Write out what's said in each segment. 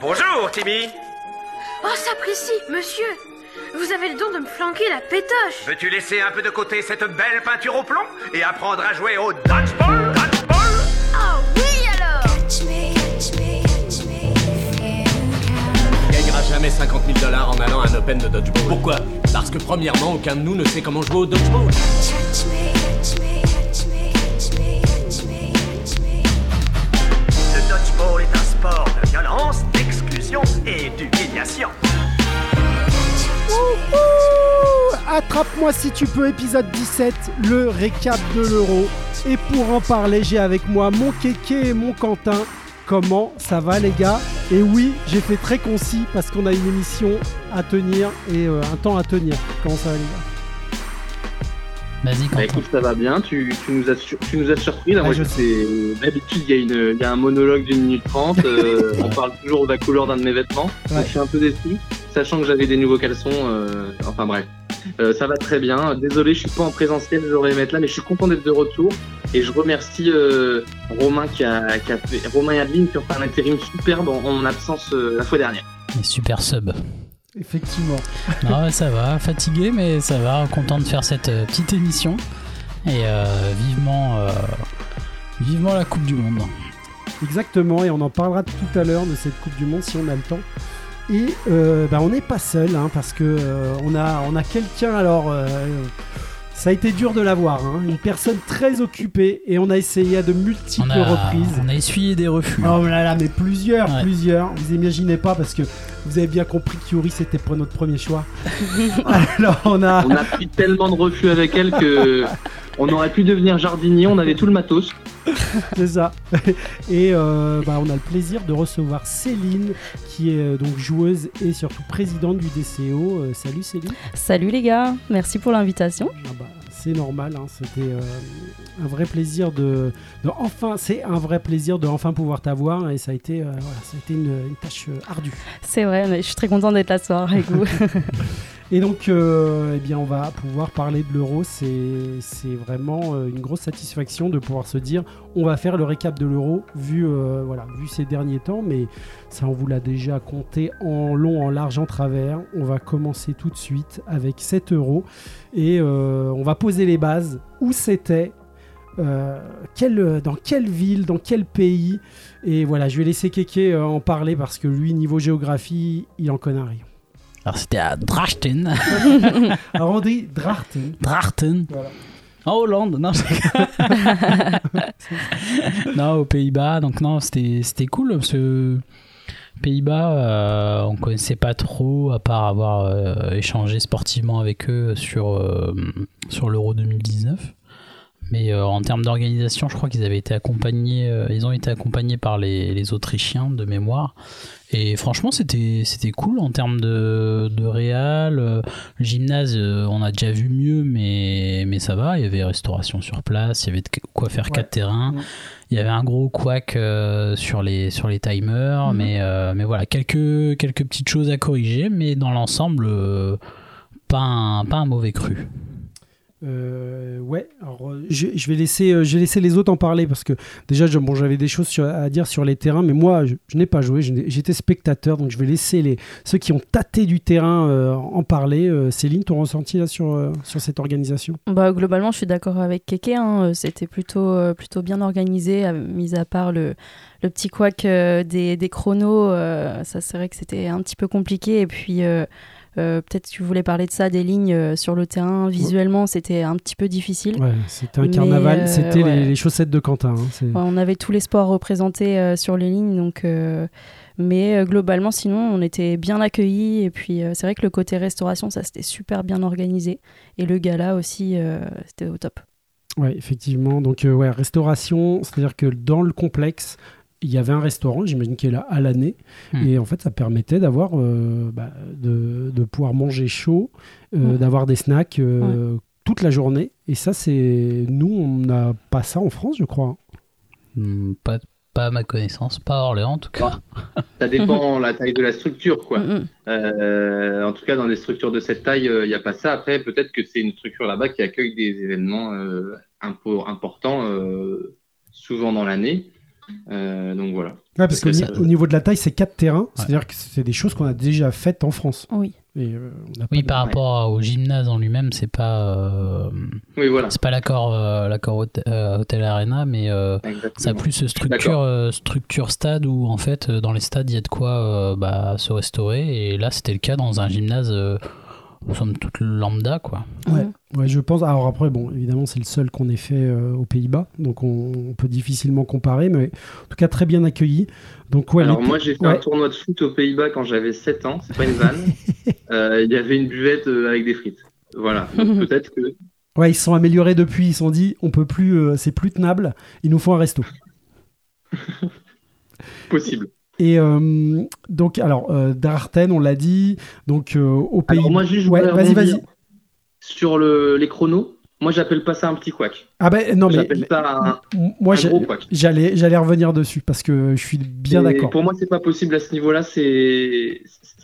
Bonjour, Timmy. Oh, s'apprécie, monsieur. Vous avez le don de me flanquer la pétoche. Veux-tu laisser un peu de côté cette belle peinture au plomb et apprendre à jouer au dodgeball Dodgeball? Oh oui alors On gagnera jamais 50 000 dollars en allant à un open de dodgeball. Pourquoi? Parce que premièrement, aucun de nous ne sait comment jouer au dodgeball. Le Attrape-moi si tu peux, épisode 17, le récap de l'euro. Et pour en parler, j'ai avec moi mon Kéké et mon Quentin. Comment ça va les gars? Et oui, j'ai fait très concis parce qu'on a une émission à tenir et euh, un temps à tenir. Comment ça va les gars? Vas-y, Bah écoute, ça va bien, tu, tu nous, as, tu nous as surpris. Là, Ah, moi, je c'est D'habitude, il y, y a un monologue d'une minute trente. euh, on parle toujours de la couleur d'un de mes vêtements. Ouais. Je suis un peu déçu, sachant que j'avais des nouveaux caleçons. euh, enfin bref, Euh, ça va très bien. Désolé, je suis pas en présentiel, j'aurais aimé être là, mais je suis content d'être de retour. Et je remercie Romain qui a, qui a fait, Romain et Adeline qui ont fait un intérim superbe en, en absence la fois dernière. Et Super sub. Effectivement. Ah ouais, ça va, fatigué, mais ça va, content de faire cette euh, petite émission. Et euh, vivement, euh, vivement la Coupe du Monde. Exactement, et on en parlera tout à l'heure de cette Coupe du Monde si on a le temps. Et euh, bah, on n'est pas seul, hein, parce que on a, on a quelqu'un, alors ça a été dur de l'avoir, hein, une personne très occupée, et on a essayé à de multiples On a, reprises. on a essuyé des refus. Oh là là, mais plusieurs, Ouais. plusieurs. Vous imaginez pas, parce que vous avez bien compris que Yuri c'était pas notre premier choix. alors on a... On a pris tellement de refus avec elle que on aurait pu devenir jardinier, on avait tout le matos. C'est ça. Et euh, bah, on a le plaisir de recevoir Céline, qui est euh, donc joueuse et surtout présidente du DCO. Euh, salut Céline. Salut les gars, merci pour l'invitation. Ah bah, c'est normal, hein, c'était un vrai plaisir de, de enfin, c'est un vrai plaisir de enfin pouvoir t'avoir et ça a été, voilà, ça a été une, une tâche ardue. C'est vrai, mais je suis très contente d'être là ce soir avec vous. Et donc, euh, eh bien, on va pouvoir parler de l'euro. C'est vraiment euh, une grosse satisfaction de pouvoir se dire, on va faire le récap de l'euro vu, euh, vu ces derniers temps. Mais ça, on vous l'a déjà compté en long, en large, en travers. On va commencer tout de suite avec 7 euros et on va poser les bases. Où c'était dans quelle ville, dans quel pays? Et voilà, je vais laisser Keke en parler parce que lui, niveau géographie, il en connaît rien. Alors c'était à Drachten. Alors on dit Drachten. Drachten. Voilà. En Hollande, non, non, aux Pays-Bas, donc non, c'était cool parce que Pays-Bas, euh, on connaissait pas trop à part avoir euh, échangé sportivement avec eux sur euh, sur l'Euro 2019. Mais euh, en termes d'organisation, je crois qu'ils avaient été accompagnés, euh, ils ont été accompagnés par les, les Autrichiens de mémoire. Et franchement, c'était c'était cool en termes de, de réal. le gymnase, euh, on a déjà vu mieux, mais, mais ça va. Il y avait restauration sur place, il y avait de quoi faire Ouais. quatre terrains. Ouais. Il y avait un gros couac euh, sur, les, sur les timers, Mhm. mais, mais voilà, quelques, quelques petites choses à corriger, mais dans l'ensemble, pas, un, pas un mauvais cru. Euh, ouais, alors euh, je, je vais laisser, euh, je vais laisser les autres en parler parce que déjà, je- bon, j'avais des choses sur- à dire sur les terrains, mais moi, je, je n'ai pas joué, j'étais spectateur, donc je vais laisser les, ceux qui ont tâté du terrain euh, en parler. Euh, Céline, ton ressenti là sur, euh, sur cette organisation? Bah, globalement, je suis d'accord avec Keke. hein, C'était plutôt, euh, plutôt bien organisé, mis à part le, le petit couac euh, des, des chronos. euh, ça, c'est vrai que c'était un petit peu compliqué. Et puis, euh, peut-être que tu voulais parler de ça, des lignes euh, sur le terrain. Visuellement, c'était un petit peu difficile. Ouais, c'était un carnaval, euh, c'était ouais. les, les chaussettes de Quentin. hein, Ouais, on avait tous les sports représentés sur les lignes, donc. mais globalement, sinon, on était bien accueillis. Et puis, c'est vrai que le côté restauration, ça c'était super bien organisé. Et le gala aussi, c'était au top. Ouais, effectivement. Donc, ouais, restauration, c'est-à-dire que dans le complexe, il y avait un restaurant, j'imagine qu'il est là à l'année. Hmm. Et en fait, ça permettait d'avoir, euh, bah, de, de pouvoir manger chaud, euh, Hmm. d'avoir des snacks euh, toute la journée. Et ça, c'est. Nous, on n'a pas ça en France, je crois. Hmm, Pas, pas à ma connaissance, pas à Orléans en tout cas. Ça dépend la taille de la structure, quoi. En tout cas, dans des structures de cette taille, il n'y a pas ça. Après, peut-être que c'est une structure là-bas qui accueille des événements euh, impo- importants euh, souvent dans l'année. Euh, donc voilà. Ouais, parce qu'au ça- niveau de la taille, c'est 4 terrains. C'est-à-dire que c'est des choses qu'on a déjà faites en France. Oui. Et, euh, on Oui, pas par de- rapport au gymnase en lui-même, c'est pas euh, Oui, voilà. c'est pas l'accord euh, l'accord hôte- euh, Hotel Arena, mais euh, ça a plus structure euh, structure stade où en fait dans les stades il y a de quoi euh, bah, se restaurer et là c'était le cas dans un gymnase euh, somme toute lambda quoi. Ouais, ouais, je pense. Alors après, bon, évidemment, c'est le seul qu'on ait fait euh, aux Pays-Bas, donc on, on peut difficilement comparer, mais en tout cas très bien accueilli. Donc ouais, Alors moi j'ai fait ouais. un tournoi de foot aux Pays-Bas quand j'avais 7 ans, c'est pas une vanne. Euh, Il y avait une buvette euh, avec des frites. Voilà, Donc, peut-être que ouais, ils se sont améliorés depuis. Ils se sont dit, on peut plus, euh, c'est plus tenable. Il nous faut un resto. possible. Et euh, donc, alors, euh, Darten, on l'a dit, donc euh, aux Pays. Alors moi juste je ouais, vas-y, vas-y. sur le, les chronos. Moi j'appelle pas ça un petit couac. Ah ben non, mais J'appelle ça un, moi, j'allais, j'allais revenir dessus parce que je suis bien d'accord. Pour moi c'est pas possible à ce niveau-là, c'est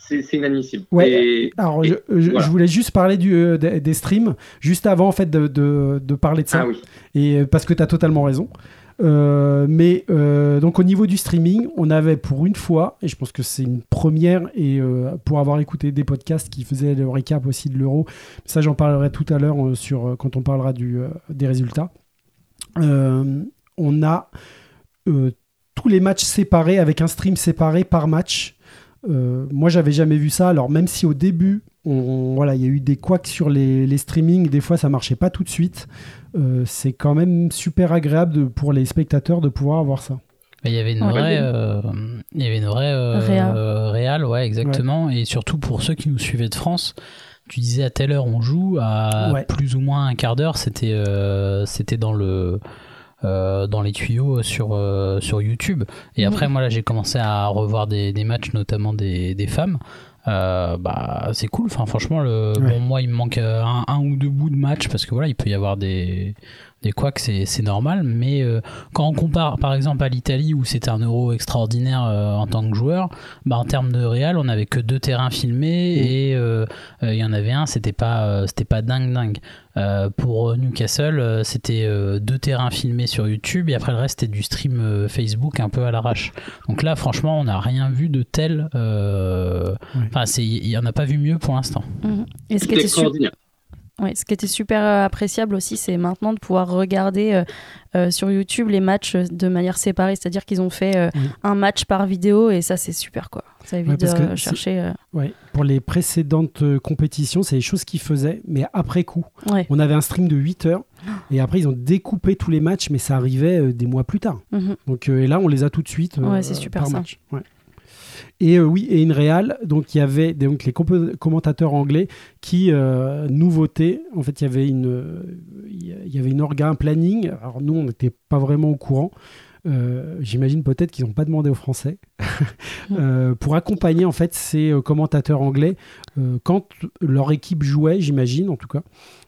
c'est inadmissible. Ouais. Et- Alors, et- je, je- voilà. je voulais juste parler du, euh, des, des streams, juste avant en fait de, de, de parler de ça. Ah oui. Et parce que tu as totalement raison. Euh, mais euh, donc au niveau du streaming, on avait pour une fois, et je pense que c'est une première, et euh, pour avoir écouté des podcasts qui faisaient le récap aussi de l'euro, ça j'en parlerai tout à l'heure sur quand on parlera des résultats. On a tous les matchs séparés avec un stream séparé par match. Moi, j'avais jamais vu ça. Alors, même si au début, voilà, il y a eu des couacs sur les, les streamings, des fois ça marchait pas tout de suite. Euh, c'est quand même super agréable de- pour les spectateurs de pouvoir avoir ça. Il y avait une Ouais. vraie, euh, il y avait une vraie euh, Réa. euh, réal, ouais, exactement. Et surtout pour ceux qui nous suivaient de France, tu disais à telle heure on joue, à Ouais. plus ou moins un quart d'heure, c'était, euh, c'était dans le, euh, dans les tuyaux sur euh, sur YouTube. Et Mhm. après, moi là, j'ai commencé à revoir des, des matchs, notamment des, des femmes. Euh, bah c'est cool enfin franchement le Ouais. bon moi il me manque euh, un, un ou deux bouts de match parce que voilà il peut y avoir des des couacs c'est c'est normal mais euh, quand on compare par exemple à l'Italie où c'était un euro extraordinaire euh, en tant que joueur, bah, en termes de réal, on avait que deux terrains filmés et euh, euh, il y en avait un, c'était pas euh, c'était pas dingue dingue. Euh, pour Newcastle, euh, c'était euh, deux terrains filmés sur YouTube et après le reste c'était du stream euh, Facebook un peu à l'arrache. Donc là, franchement, on n'a rien vu de tel. Enfin, c'est il y en a pas vu mieux pour l'instant. Mhm. Et ce qui était. Ouais, ce qui était super euh, appréciable aussi, c'est maintenant de pouvoir regarder euh, euh, sur YouTube les matchs de manière séparée. C'est-à-dire qu'ils ont fait euh, Oui. un match par vidéo et ça, c'est super quoi. Ça évite Ouais, de chercher. Ouais. Pour les précédentes compétitions, c'est des choses qu'ils faisaient, mais après coup. Ouais. On avait un stream de 8 heures, et après ils ont découpé tous les matchs, mais ça arrivait des mois plus tard. mhm. Donc, et là, on les a tout de suite c'est super par ça. match. Et euh, oui, et une réal, donc il y avait donc les commentateurs anglais qui euh, nous votaient. En fait, il y avait une, euh, il y avait une orga, un planning. Alors nous, on n'était pas vraiment au courant. Euh, J'imagine peut-être qu'ils n'ont pas demandé aux Français Euh, pour accompagner en fait ces commentateurs anglais euh, quand leur équipe jouait, j'imagine en tout cas.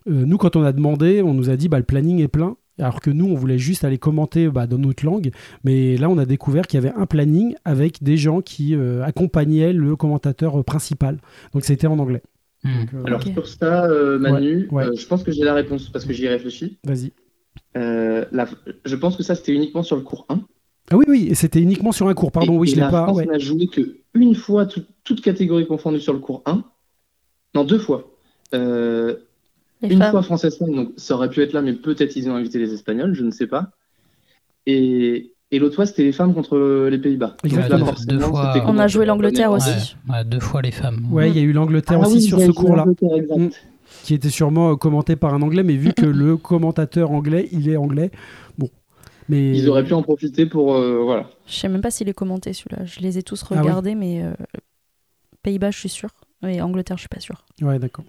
Nous, quand on a demandé, on nous a dit bah, le planning est plein. Alors que nous, on voulait juste aller commenter bah, dans notre langue. Mais là, on a découvert qu'il y avait un planning avec des gens qui euh, accompagnaient le commentateur euh, principal. Donc c'était en anglais. Hmm. Donc, euh, Alors sur ça, euh, Manu, Ouais, ouais. euh, je pense que j'ai la réponse parce que j'y ai réfléchi. Vas-y. Euh, la- Je pense que ça c'était uniquement sur le cours 1. Ah oui, oui, et c'était uniquement sur un cours. Pardon, Et- oui, et je l'ai la pas. France ouais. n'a joué que une fois, tout- toute catégorie confondue sur le cours 1. Non, deux fois. Euh, Les une femmes. fois française-femme, donc ça aurait pu être là, mais peut-être ils ont invité les Espagnols, je ne sais pas. Et, et l'autre fois, c'était les femmes contre les Pays-Bas. Fois. On a joué l'Angleterre aussi. Ouais, ouais, deux fois les femmes. Ouais, il y a eu l'Angleterre Ah aussi oui, sur ce cours-là. Mm. qui était sûrement euh, commenté par un anglais, mais vu que le commentateur anglais, il est anglais, bon. Mais Ils auraient pu en profiter pour. euh, voilà. Je sais même pas s'il est commenté celui-là. Je les ai tous Ah oui. regardés, mais euh, Pays-Bas, je suis sûr. Et Angleterre, je suis pas sûr. Ouais, d'accord.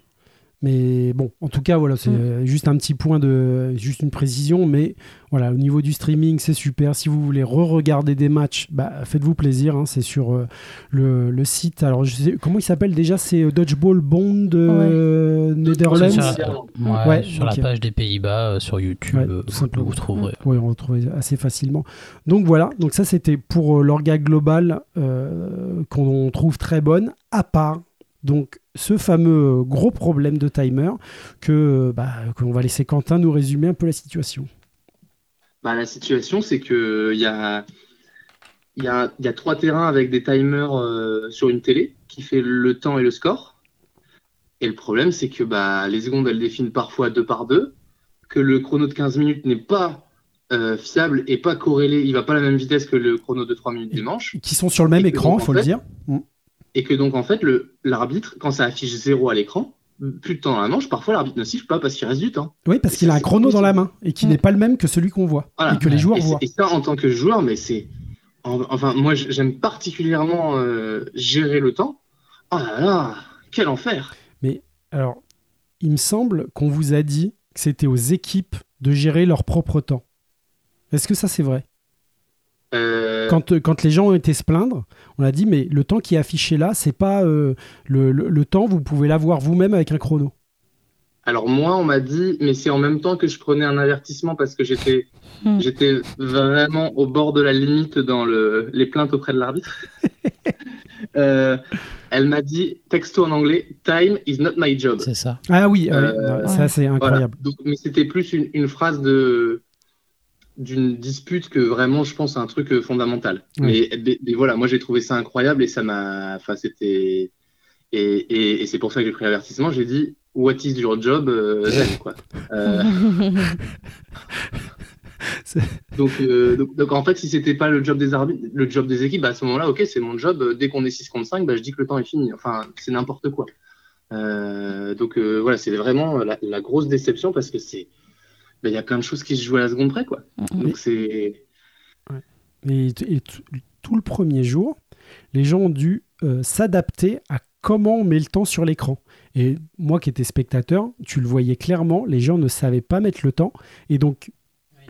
Mais bon, en tout cas, voilà, c'est Mm. euh, juste un petit point de, juste une précision. Mais voilà, au niveau du streaming, c'est super. Si vous voulez re-regarder des matchs, bah, faites-vous plaisir. hein, c'est sur euh, le, le site. Alors, je sais, comment il s'appelle déjà? C'est euh, Dodgeball Bond euh, Netherlands? Sur, Netherlands. la, ouais, Ouais, sur ok. la page des Pays-Bas, euh, sur YouTube, Ouais, tout vous, trouverez. Oui, on retrouvait assez facilement. Donc voilà, donc ça c'était pour euh, l'orga global euh, qu'on trouve très bonne, à part donc ce fameux euh, gros problème de timer que euh, bah, qu'on va laisser Quentin nous résumer un peu la situation. Bah, la situation, c'est que il y a il y, a, il y a trois terrains avec des timers euh, sur une télé qui fait le temps et le score. Et le problème, c'est que bah, les secondes, elles définissent parfois deux par deux, que le chrono de 15 minutes n'est pas euh, fiable et pas corrélé, il va pas à la même vitesse que le chrono de 3 minutes des manches. Qui sont sur le même Et écran, donc, faut le dire. Mm. Et que donc, en fait, le- l'arbitre, quand ça affiche zéro à l'écran, plus de temps dans la manche, parfois l'arbitre ne siffle pas parce qu'il reste du temps. Oui, parce qu'il a un chrono dans la main et qui Mm. n'est pas le même que celui qu'on voit Voilà. et que les joueurs Et, voient. et ça, en tant que joueur, mais c'est. en- Enfin, moi, j'aime particulièrement euh, gérer le temps. Oh là là, quel enfer! Alors, il me semble qu'on vous a dit que c'était aux équipes de gérer leur propre temps. Est-ce que ça c'est vrai? Euh, quand, euh, quand les gens ont été se plaindre, on a dit mais le temps qui est affiché là, c'est pas euh, le, le- le temps, vous pouvez l'avoir vous-même avec un chrono. Alors moi, on m'a dit, mais c'est en même temps que je prenais un avertissement parce que j'étais, Hmm. j'étais vraiment au bord de la limite dans le, les plaintes auprès de l'arbitre. Euh, elle m'a dit, texto en anglais, time is not my job. C'est ça. Ah oui, Euh, ouais, ça c'est Voilà. incroyable. Donc, mais c'était plus une, une phrase de d'une dispute que vraiment, je pense, un truc euh, fondamental. Oui. Mais, voilà, moi j'ai trouvé ça incroyable et ça m'a, enfin c'était et, et, et c'est pour ça que j'ai pris l'avertissement. J'ai dit, what is your job, euh, quoi. Euh, donc, euh, donc, donc, en fait, si c'était pas le job des arbitres, le job des équipes, bah, à ce moment-là, ok, c'est mon job. Dès qu'on est 6 contre 5, bah, je dis que le temps est fini. Enfin, c'est n'importe quoi. Euh, donc euh, voilà, c'est vraiment la, la grosse déception parce que c'est, bah, il y a plein de choses qui se jouent à la seconde près, quoi. Donc c'est, Et, tout le premier jour, les gens ont dû euh, s'adapter à comment on met le temps sur l'écran. Et moi qui étais spectateur, tu le voyais clairement, les gens ne savaient pas mettre le temps. Et donc,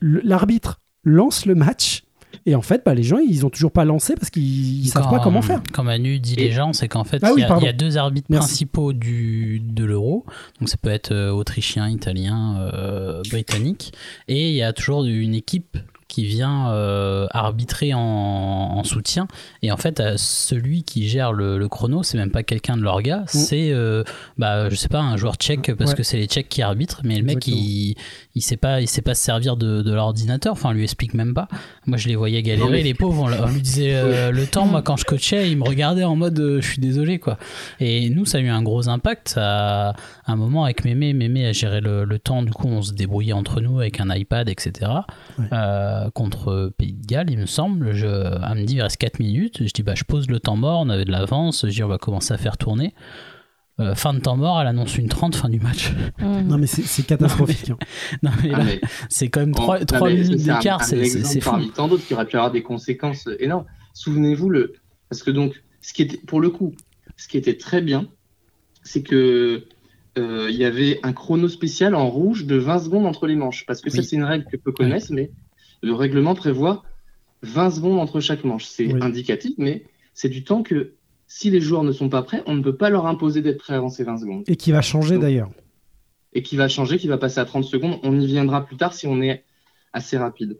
l'arbitre lance le match. Et en fait, bah, les gens, ils ont toujours pas lancé parce qu'ils ne savent pas comment faire. Quand Manu dit Et- les gens, c'est qu'en fait, Ah il oui, y, a- pardon. il y a deux arbitres Merci. principaux du, de l'euro. Donc ça peut être euh, autrichien, italien, euh, britannique. Et il y a toujours une équipe qui vient euh, arbitrer en, en soutien. Et en fait, celui qui gère le, le chrono, c'est même pas quelqu'un de l'orga, c'est, euh, bah, je sais pas, un joueur tchèque, parce Ouais. que c'est les tchèques qui arbitrent, mais le mec, Exactement. il, il sait pas, il sait pas se servir de, de l'ordinateur, enfin, on lui explique même pas. Moi, je les voyais galérer, les pauvres, on, lui disait euh, le temps, moi, quand je coachais, ils me regardaient en mode, euh, je suis désolé, quoi. Et nous, ça a eu un gros impact. Ça, à un moment, avec Mémé, Mémé a géré le, le temps, du coup, on se débrouillait entre nous avec un iPad, etc. Euh, contre Pays de Galles, il me semble. Je, elle me dit, il reste 4 minutes. Je dis, bah, je pose le temps mort, on avait de l'avance. Je dis, on va commencer à faire tourner. Euh, fin de temps mort, elle annonce une 30, fin du match. Non, mais c'est catastrophique. hein. non, mais ah, là, mais- c'est quand même Oh, 3, non, mais minutes d'écart, c'est. Parmi tant d'autres qui auraient pu avoir des conséquences énormes. Souvenez-vous, le... parce que donc, ce qui était, pour le coup, ce qui était très bien, c'est que euh, il y avait un chrono spécial en rouge de 20 secondes entre les manches. Parce que ça, c'est une règle que peu connaissent, mais le règlement prévoit 20 secondes entre chaque manche. C'est Oui. indicatif, mais c'est du temps que si les joueurs ne sont pas prêts, on ne peut pas leur imposer d'être prêts avant ces 20 secondes Et qui va changer d'ailleurs. et qui va changer, qui va passer à 30 secondes. On y viendra plus tard si on est assez rapide.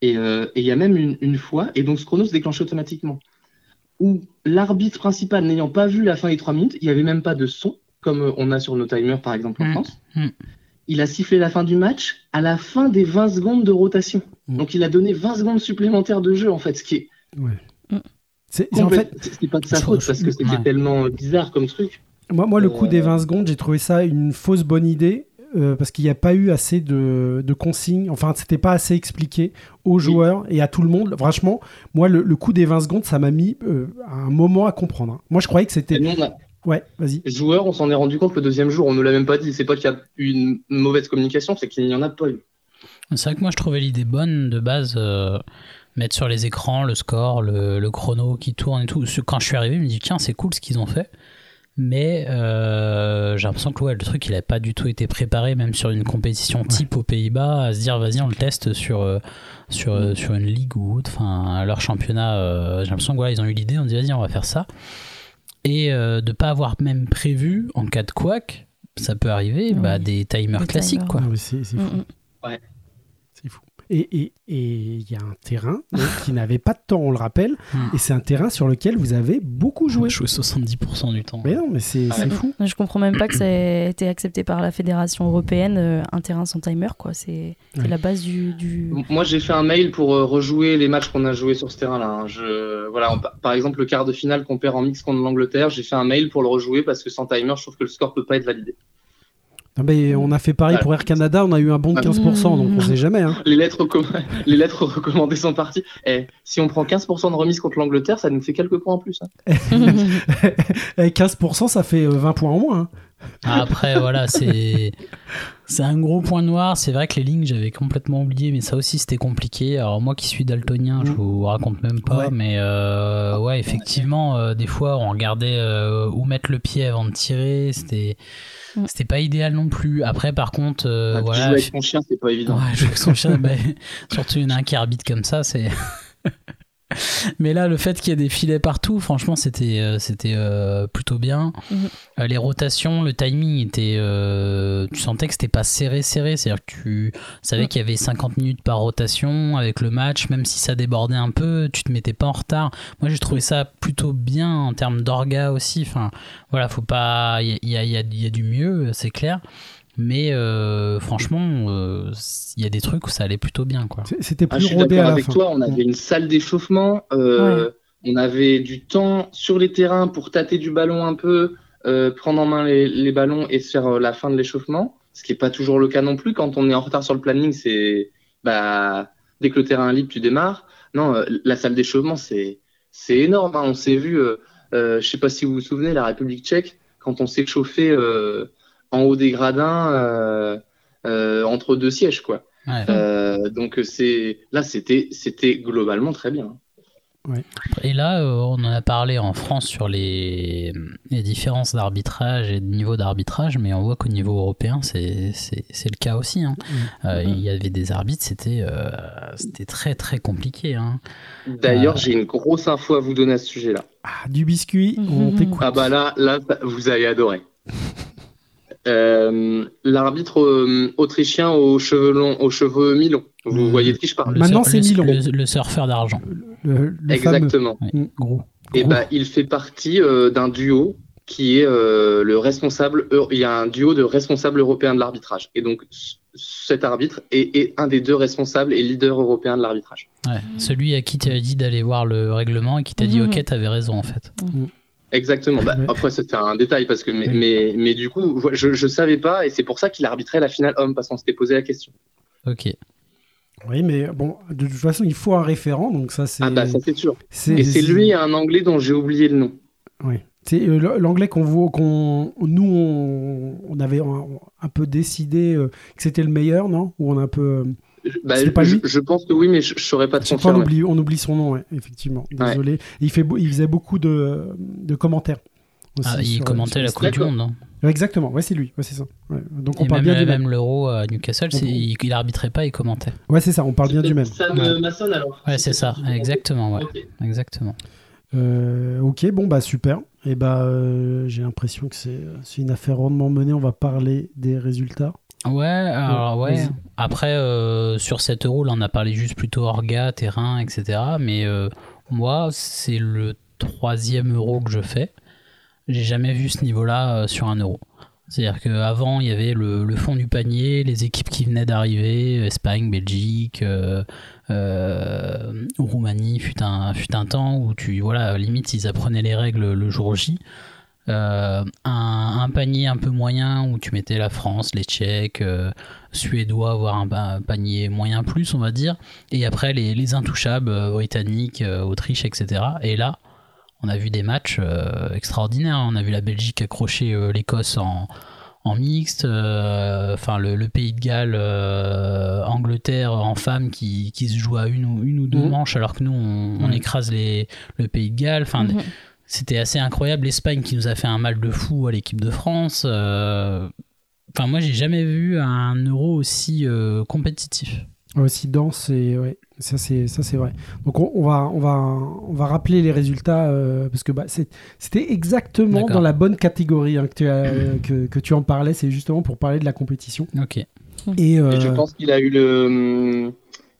Et euh, il y a même une, une fois, et donc ce chrono se déclenche automatiquement, où l'arbitre principal n'ayant pas vu la fin des 3 minutes, il n'y avait même pas de son, comme on a sur nos timers par exemple en Mm. France. Mm. Il a sifflé la fin du match à la fin des 20 secondes de rotation. Mm. Donc il a donné 20 secondes supplémentaires de jeu en fait, ce qui est c'est en fait, pas de sa faute parce que c'était Ouais. tellement euh, bizarre comme truc. Moi, moi, le Euh, coup des 20 secondes, j'ai trouvé ça une fausse bonne idée euh, parce qu'il n'y a pas eu assez de, de consignes. Enfin, c'était pas assez expliqué aux joueurs et à tout le monde. Franchement, moi, le, le coup des 20 secondes, ça m'a mis euh, un moment à comprendre. hein. Moi, je croyais que c'était. Ouais, vas-y. Les joueurs, on s'en est rendu compte le deuxième jour, on ne l'a même pas dit. C'est pas qu'il y a eu une mauvaise communication, c'est qu'il n'y en a pas eu. C'est vrai que moi je trouvais l'idée bonne de base, euh, mettre sur les écrans le score, le, le chrono qui tourne et tout. Ce- Quand je suis arrivé, je me dis tiens, c'est cool ce qu'ils ont fait. Mais euh, j'ai l'impression que ouais, le truc il n'avait pas du tout été préparé, même sur une compétition type aux Pays-Bas, à se dire vas-y on le teste sur, euh, sur, euh, sur une ligue ou autre, enfin leur championnat. euh, j'ai l'impression que voilà, ils ont eu l'idée, on dit vas-y on va faire ça. Et euh, de pas avoir même prévu en cas de couac, ça peut arriver, Oui. bah, des timers Des classiques timers. quoi. Ah oui, c'est c'est fou. Mm, mm. Fou. Et et- et il y a un terrain donc, qui n'avait pas de temps, on le rappelle, Hmm. et c'est un terrain sur lequel vous avez beaucoup joué. Jouer 70% du temps. Mais non, mais c'est Ouais. fou. Je comprends même pas que ça ait été accepté par la fédération européenne, euh, un terrain sans timer, quoi. C'est c'est Ouais. la base du. du... Moi, j'ai fait un mail pour euh, rejouer les matchs qu'on a joués sur ce terrain-là. hein. Je, voilà, on- par exemple, le quart de finale qu'on perd en mix contre l'Angleterre, j'ai fait un mail pour le rejouer parce que sans timer, je trouve que le score peut pas être validé. Ah, mais on a fait pareil Ouais. pour Air Canada, on a eu un bon de 15%, donc on sait jamais. hein. Les lettres, recomm- les lettres recommandées sont parties. Eh, si on prend 15% de remise contre l'Angleterre, ça nous fait quelques points en plus. hein. Et 15%, ça fait euh, 20 points en moins. hein. Après, voilà, c'est c'est un gros point noir. C'est vrai que les lignes, j'avais complètement oublié, mais ça aussi, c'était compliqué. Alors, moi qui suis daltonien, je Mm. vous raconte même pas, Ouais. mais euh, ouais, effectivement, euh, des fois, on regardait euh, où mettre le pied avant de tirer. C'était Mm. c'était pas idéal non plus. Après, par contre, euh, Ah, voilà. jouer avec ton chien, c'est pas évident. Ouais, jouer avec son chien, bah, surtout il y en a un qui arbitre comme ça, c'est. Mais là, le fait qu'il y ait des filets partout, franchement, c'était euh, c'était euh, plutôt bien. Mhm. Euh, les rotations, le timing était. euh, tu sentais que c'était pas serré, serré. C'est-à-dire que tu savais Mhm. qu'il y avait 50 minutes par rotation avec le match, même si ça débordait un peu, tu te mettais pas en retard. Moi, j'ai trouvé ça plutôt bien en termes d'orga aussi. Enfin, voilà, faut pas. Il y a, y a- y a- il y a du mieux, c'est clair. Mais euh, franchement, euh, il y a des trucs où ça allait plutôt bien, quoi. C'était Ah, plus je suis rodé d'accord à la avec fin. toi, on avait une salle d'échauffement, euh, on avait du temps sur les terrains pour tâter du ballon un peu, euh, prendre en main les, les ballons et se faire la fin de l'échauffement, ce qui n'est pas toujours le cas non plus. Quand on est en retard sur le planning, c'est bah, dès que le terrain est libre, tu démarres. Non, la salle d'échauffement, c'est c'est énorme. hein. On s'est vu, euh, euh, je sais pas si vous vous souvenez, la République tchèque, quand on s'est chauffé euh, en haut des gradins euh, euh, entre deux sièges, quoi. Ouais. Euh, donc c'est là c'était c'était globalement très bien. Et là, on en a parlé en France sur les, les différences d'arbitrage et de niveau d'arbitrage, mais on voit qu'au niveau européen, c'est le cas aussi. hein. Euh, Il y avait des arbitres, c'était euh, c'était très très compliqué. hein. D'ailleurs, Euh. j'ai une grosse info à vous donner à ce sujet-là. Ah, du biscuit, on Mhm. t'écoute. Ah bah là là vous allez adorer. Euh, L'arbitre euh, autrichien aux cheveux longs, aux cheveux mi-longs. Vous Le- voyez de qui je parle Le Maintenant, c'est Milan. Le, le surfeur d'argent. Le, le fameux. Exactement. Ouais, Mm. Gros. Et Gros. bah il fait partie euh, d'un duo qui est euh, le responsable. Il y a un duo de responsables européens de l'arbitrage. Et donc cet arbitre est, est un des deux responsables et leader européen de l'arbitrage. Ouais. Celui à qui tu as dit d'aller voir le règlement et qui t'a dit Mhm. ok, t'avais raison en fait. Exactement. Bah. Après, c'est un détail parce que, mais, mais, mais du coup, je, je savais pas et c'est pour ça qu'il arbitrait la finale homme parce qu'on s'était posé la question. Ok. Oui, mais bon, de toute façon, il faut un référent, donc ça, c'est. Ah bah, ça c'est sûr. c'est- Et c'est lui, un anglais dont j'ai oublié le nom. Oui. C'est euh, l'anglais qu'on voit, qu'on nous on, on avait un, un peu décidé euh, que c'était le meilleur, non? Ou on a un peu. Je- Bah, pas je, lui je pense que oui, mais je, je saurais pas te on confirmer. oublie, on oublie son nom, ouais, effectivement. Désolé. Il fait, beau- il faisait beaucoup de, de commentaires. aussi Ah, il sur- commentait sur- la Coupe du. Monde. hein. Exactement. Ouais, c'est lui. Ouais, c'est ça. Ouais. Donc on Et parle même, bien du même. même l'Euro à Newcastle, c'est- On- il, il arbitrait pas, il commentait. Ouais, c'est ça. On parle bien du même. Ça Ouais. maçonne alors. Ouais, c'est ça, exactement, ouais. Ok. Exactement. Euh, ok, bon bah super. Et bah euh, j'ai l'impression que c'est c'est une affaire rondement menée. On va parler des résultats. Ouais, alors ouais. vas-y. Après, euh, sur 7 euros, là, on a parlé juste plutôt orga, terrain, etc. Mais euh, moi, c'est le troisième euro que je fais. J'ai jamais vu ce niveau-là euh, sur un euro. C'est-à-dire qu'avant, il y avait le, le fond du panier, les équipes qui venaient d'arriver, Espagne, Belgique, Roumanie, fut un, fut un temps où tu, voilà, limite, ils apprenaient les règles le jour J. Euh, un, un panier un peu moyen où tu mettais la France, les Tchèques, euh, Suédois, voire un, un panier moyen plus, on va dire. Et après, les, les intouchables, euh, Britanniques, Autriche, etc. Et là, on a vu des matchs euh, extraordinaires. On a vu la Belgique accrocher euh, l'Écosse en, en mixte, euh, enfin le, le Pays de Galles, Angleterre en femmes qui, qui se joue à une ou, une ou deux Mhm. manches alors que nous on, on Ouais. écrase les, le Pays de Galles. Enfin, Mhm. C'était assez incroyable. L'Espagne qui nous a fait un mal de fou à l'équipe de France. euh, Enfin, moi, j'ai jamais vu un euro aussi euh, compétitif. Aussi dense et ouais, ça c'est ça c'est vrai. Donc on, on va on va on va rappeler les résultats euh, parce que bah, c'est- c'était exactement D'accord. dans la bonne catégorie hein, que, tu as- que, que tu en parlais. C'est justement pour parler de la compétition. Ok. Et, euh, Et je pense qu'il a eu le.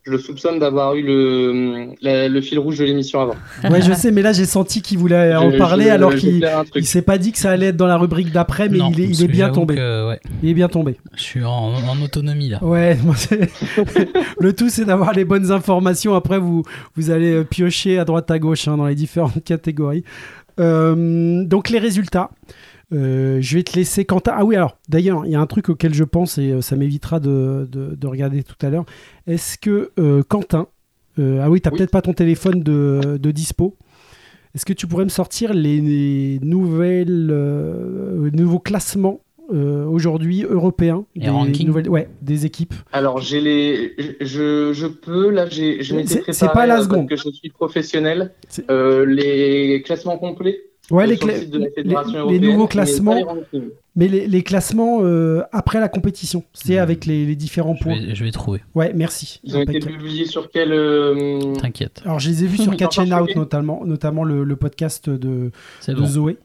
Je le soupçonne d'avoir eu le, la- le fil rouge de l'émission avant. Ouais, je sais, mais là j'ai senti qu'il voulait en Je- parler je- alors je qu'il il s'est pas dit que ça allait être dans la rubrique d'après, mais Non, il est, il bien tombé. que, ouais, Il est bien tombé. je suis en, en autonomie là. Ouais, moi, c'est- le tout c'est d'avoir les bonnes informations. Après, vous, vous allez euh, piocher à droite à gauche hein, dans les différentes catégories. Euh, donc, les résultats. Euh, je vais te laisser Quentin. Ah oui, alors d'ailleurs, il y a un truc auquel je pense et euh, ça m'évitera de, de- de regarder tout à l'heure. Est-ce que euh, Quentin, euh, ah oui, t'as Oui. peut-être pas ton téléphone de, de dispo. Est-ce que tu pourrais me sortir les, les nouvelles, euh, nouveaux classements euh, aujourd'hui européens Les rankings nouvelles, ouais, des équipes? Alors, j'ai les, je, je peux, là, j'ai, je C'est- m'étais c'est préparé. pas la euh, parce seconde. Que je suis professionnel. Euh, les classements complets. Ouais, les, cla- nouveaux classements, mais les, les classements euh, après la compétition, c'est Hmm. avec les, les différents Je points. vais, je vais trouver, Ouais, merci. Ils ont été publiés sur quel. euh, t'inquiète. Alors, je les ai vus sur Catch and Out, notamment, notamment le, le podcast de, C'est de bon, Zoé.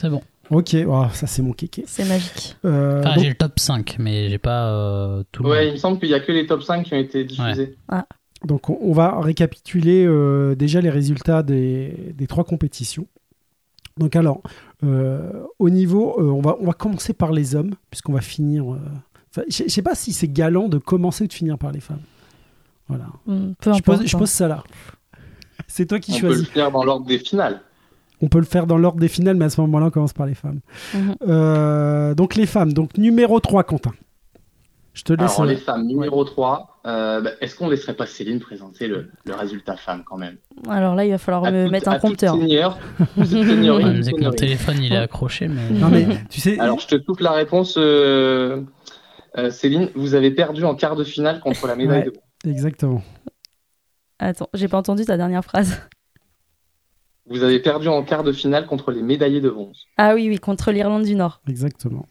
c'est bon. Ok, oh, ça c'est mon kéké. C'est magique. Euh, Enfin, donc, j'ai le top 5, mais j'ai pas euh, tout le Ouais, il monde. me semble qu'il y a que les top 5 qui ont été diffusés. donc, on, on va récapituler euh, déjà les résultats des, des trois compétitions. Donc, alors, euh, au niveau, euh, on, va, on va commencer par les hommes, puisqu'on va finir. euh, je je sais pas si c'est galant de commencer ou de finir par les femmes. Voilà. Mm, Peu Je importe. pose, je hein. pose ça là. C'est toi qui On peut choisis. le faire dans l'ordre des finales. On peut le faire dans l'ordre des finales, mais à ce moment-là, on commence par les femmes. Mhm. Euh, donc les femmes. Donc numéro 3, Quentin. Je te laisse. Alors, les femmes, numéro 3, euh, bah, est-ce qu'on laisserait pas Céline présenter le, le résultat femme quand même? Alors là, il va falloir À me toute- mettre un toute compteur. seigneur- Ouais, que mon téléphone il est accroché, mais Non mais tu sais. Alors, je te souffle la réponse, euh, euh, Céline. Vous avez perdu en quart de finale contre la médaille Ouais. de bronze. Exactement. Attends, j'ai pas entendu ta dernière phrase. Vous avez perdu en quart de finale contre les médaillés de bronze. Ah oui, oui, contre l'Irlande du Nord. Exactement.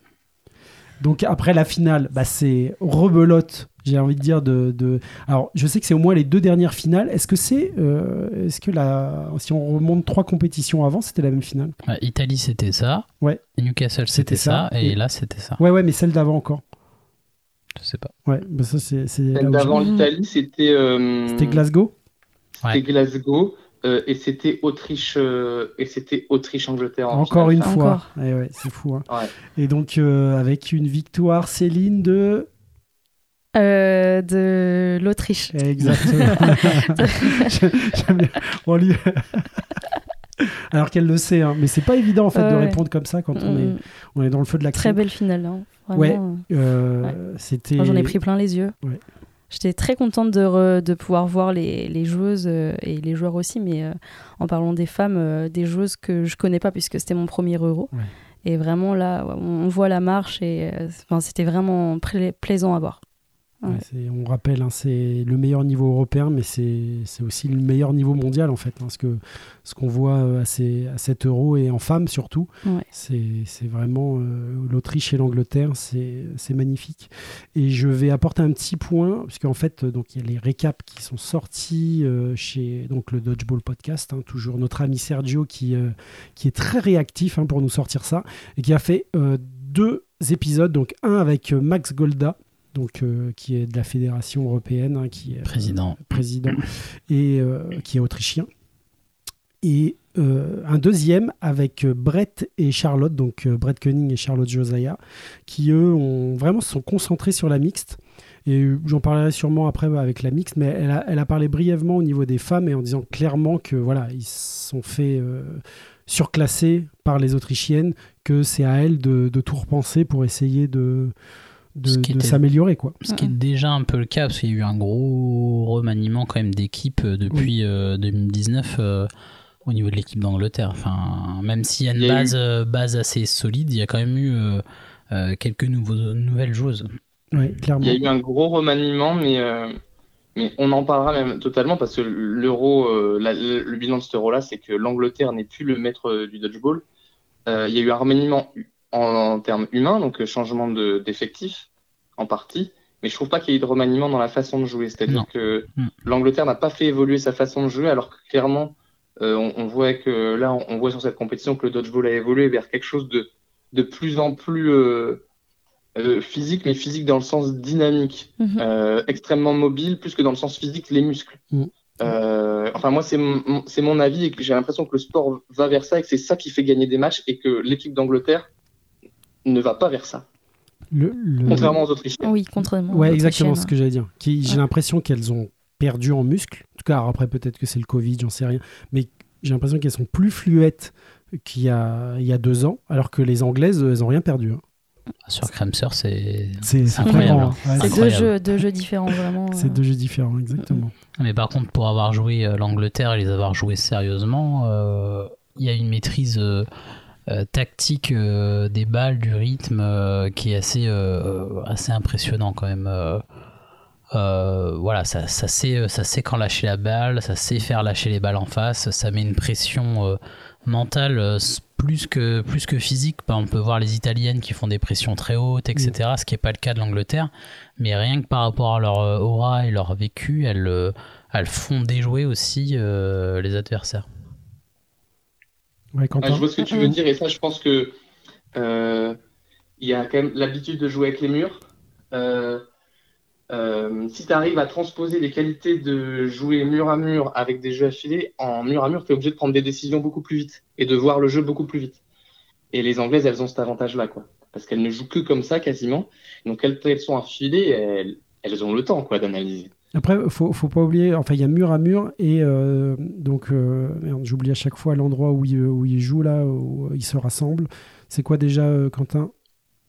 Donc après la finale, bah, c'est rebelote. J'ai envie de dire de, de- Alors je sais que c'est au moins les deux dernières finales. Est-ce que c'est, euh, est-ce que la, si on remonte trois compétitions avant, c'était la même finale? Italie c'était ça, Ouais. Newcastle C'était ça, ça, et et- là c'était ça. Ouais ouais, mais celle d'avant encore. Je sais pas. Ouais, bah ça c'est, Celle d'avant l'Italie, c'était euh, C'était Glasgow. c'était Ouais. Glasgow euh, et c'était Autriche euh, et c'était Autriche Angleterre. en Encore une fois. Encore. Eh ouais, c'est fou. hein. Ouais. Et donc euh, avec une victoire Céline de. Euh, de l'Autriche. Exactement. J'aime bien. On lui- Alors qu'elle le sait, hein. mais c'est pas évident en fait de Ouais. répondre comme ça quand on est, Mm, on est dans le feu de l'action. Très belle finale. hein. Vraiment, Ouais. euh, Euh, C'était. moi, J'en ai pris plein les yeux. Ouais. J'étais très contente de, re- de pouvoir voir les, les joueuses euh, et les joueurs aussi, mais euh, en parlant des femmes, euh, des joueuses que je connais pas puisque c'était mon premier euro. Ouais. Et vraiment là, on on voit la marche et euh, c'était vraiment pla- plaisant à voir. Ouais, Ouais. c'est- on rappelle, hein, c'est le meilleur niveau européen, mais c'est aussi le meilleur niveau mondial en fait. hein, ce que ce qu'on voit euh, à, ces, à 7 euros et en femmes surtout, Ouais. c'est vraiment euh, l'Autriche et l'Angleterre, c'est magnifique. Et je vais apporter un petit point, parce qu'en fait, euh, donc il y a les récaps qui sont sortis euh, chez donc le Dodgeball podcast, hein, toujours notre ami Sergio qui euh, qui est très réactif hein, pour nous sortir ça et qui a fait deux épisodes, donc un avec Max Golda donc euh, qui est de la fédération européenne, hein, qui est euh, Président. président et euh, qui est autrichien. Et euh, un deuxième avec euh, Brett et Charlotte, donc euh, Brett Cunning et Charlotte Josiah, qui eux ont vraiment se sont concentrés sur la mixte. Et euh, j'en parlerai sûrement après bah, avec la mixte, mais elle a, elle a parlé brièvement au niveau des femmes et en disant clairement que voilà, ils se sont fait euh, surclasser par les Autrichiennes, que c'est à elles de, de tout repenser pour essayer de, de, Ce qui de était- s'améliorer. quoi. Ce qui est déjà un peu le cas, parce qu'il y a eu un gros remaniement quand même d'équipe euh, depuis euh, 2019 euh, au niveau de l'équipe d'Angleterre. Enfin, même s'il y a une Il y a base, euh, base assez solide, il y a quand même eu euh, euh, quelques nouveaux, nouvelles joueuses. Ouais, clairement. Il y a eu un gros remaniement, mais, euh, mais on en parlera même totalement parce que l'euro, euh, la- le, le bilan de cet euro-là, c'est que l'Angleterre n'est plus le maître euh, du dodgeball. Euh, il y a eu un remaniement en, en termes humains, donc euh, changement de- d'effectifs en partie, mais je trouve pas qu'il y ait eu de remaniement dans la façon de jouer. C'est-à-dire que Mm. l'Angleterre n'a pas fait évoluer sa façon de jouer, alors que clairement, euh, on, on voit que là, on, on voit sur cette compétition que le dodgeball a évolué vers quelque chose de, de plus en plus euh, Euh, physique, mais physique dans le sens dynamique, Mhm. euh, extrêmement mobile, plus que dans le sens physique, les muscles. Mm. Euh, enfin, moi, c'est mon, c'est mon avis et que j'ai l'impression que le sport va vers ça et que c'est ça qui fait gagner des matchs et que l'équipe d'Angleterre ne va pas vers ça, Le- le- contrairement aux Autrichiens. Oui, contrairement. Ouais, aux exactement ce que j'allais dire. Qui- J'ai Ouais. l'impression qu'elles ont perdu en muscle. En tout cas, alors après, peut-être que c'est le Covid, j'en sais rien. Mais j'ai l'impression qu'elles sont plus fluettes qu'il y a, il y a deux ans, alors que les Anglaises, elles n'ont rien perdu. hein. Sur Kremser, c'est. C'est c'est incroyable. hein. C'est deux jeux, deux jeux différents, vraiment. c'est euh. deux jeux différents, exactement. Mais par contre, pour avoir joué euh, l'Angleterre et les avoir joués sérieusement, euh, il y a une maîtrise euh, tactique euh, des balles, du rythme, euh, qui est assez, euh, assez impressionnant quand même. Euh, euh, voilà, ça, ça, sait, ça sait quand lâcher la balle, ça sait faire lâcher les balles en face, ça met une pression euh, mentale euh, plus que, plus que physique. Bah, on peut voir les Italiennes qui font des pressions très hautes, etc., ce qui n'est pas le cas de l'Angleterre. Mais rien que par rapport à leur euh, aura et leur vécu, elles, euh, elles font déjouer aussi euh, les adversaires. Ouais, Ah, je vois ce que tu veux dire et ça, je pense que euh, il y a quand même l'habitude de jouer avec les murs. Euh, euh, si tu arrives à transposer les qualités de jouer mur à mur avec des jeux affilés, en mur à mur, tu es obligé de prendre des décisions beaucoup plus vite et de voir le jeu beaucoup plus vite. Et les Anglaises, elles ont cet avantage-là, quoi. Parce qu'elles ne jouent que comme ça, quasiment. Donc, quand elles sont affilées, elles, elles ont le temps, quoi, d'analyser. Après, faut, faut pas oublier, enfin, il y a mur à mur et euh, donc, euh, j'oublie à chaque fois l'endroit où ils, où jouent là, où ils se rassemblent. C'est quoi déjà, euh, Quentin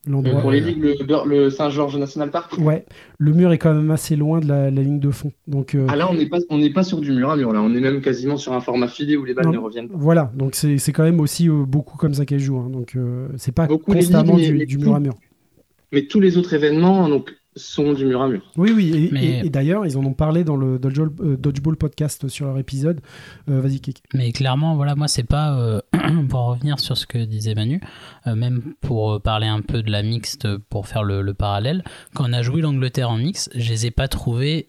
L'endroit. Pour les ligues, le, Saint-Georges National Park. Ouais, le mur est quand même assez loin de la, la ligne de fond. Donc euh, Ah là, on n'est pas, on n'est pas sur du mur à mur, là. On est même quasiment sur un format filé où les balles Non. ne reviennent pas. voilà, donc c'est c'est quand même aussi euh, beaucoup comme ça qu'elle joue. hein. Donc euh, c'est pas Beaucoup constamment ligues, du, mais- du mais mur à mur. Mais tous les autres événements donc, sont du mur à mur. Oui, oui, et, Mais- et- et d'ailleurs, ils en ont parlé dans le Dodgeball, euh, Dodgeball podcast sur leur épisode. Euh, Vas-y, Kik. Mais clairement, voilà, moi, c'est pas. euh, pour revenir sur ce que disait Manu, euh, même pour parler un peu de la mixte, pour faire le, le parallèle, quand on a joué l'Angleterre en mix, je les ai pas trouvés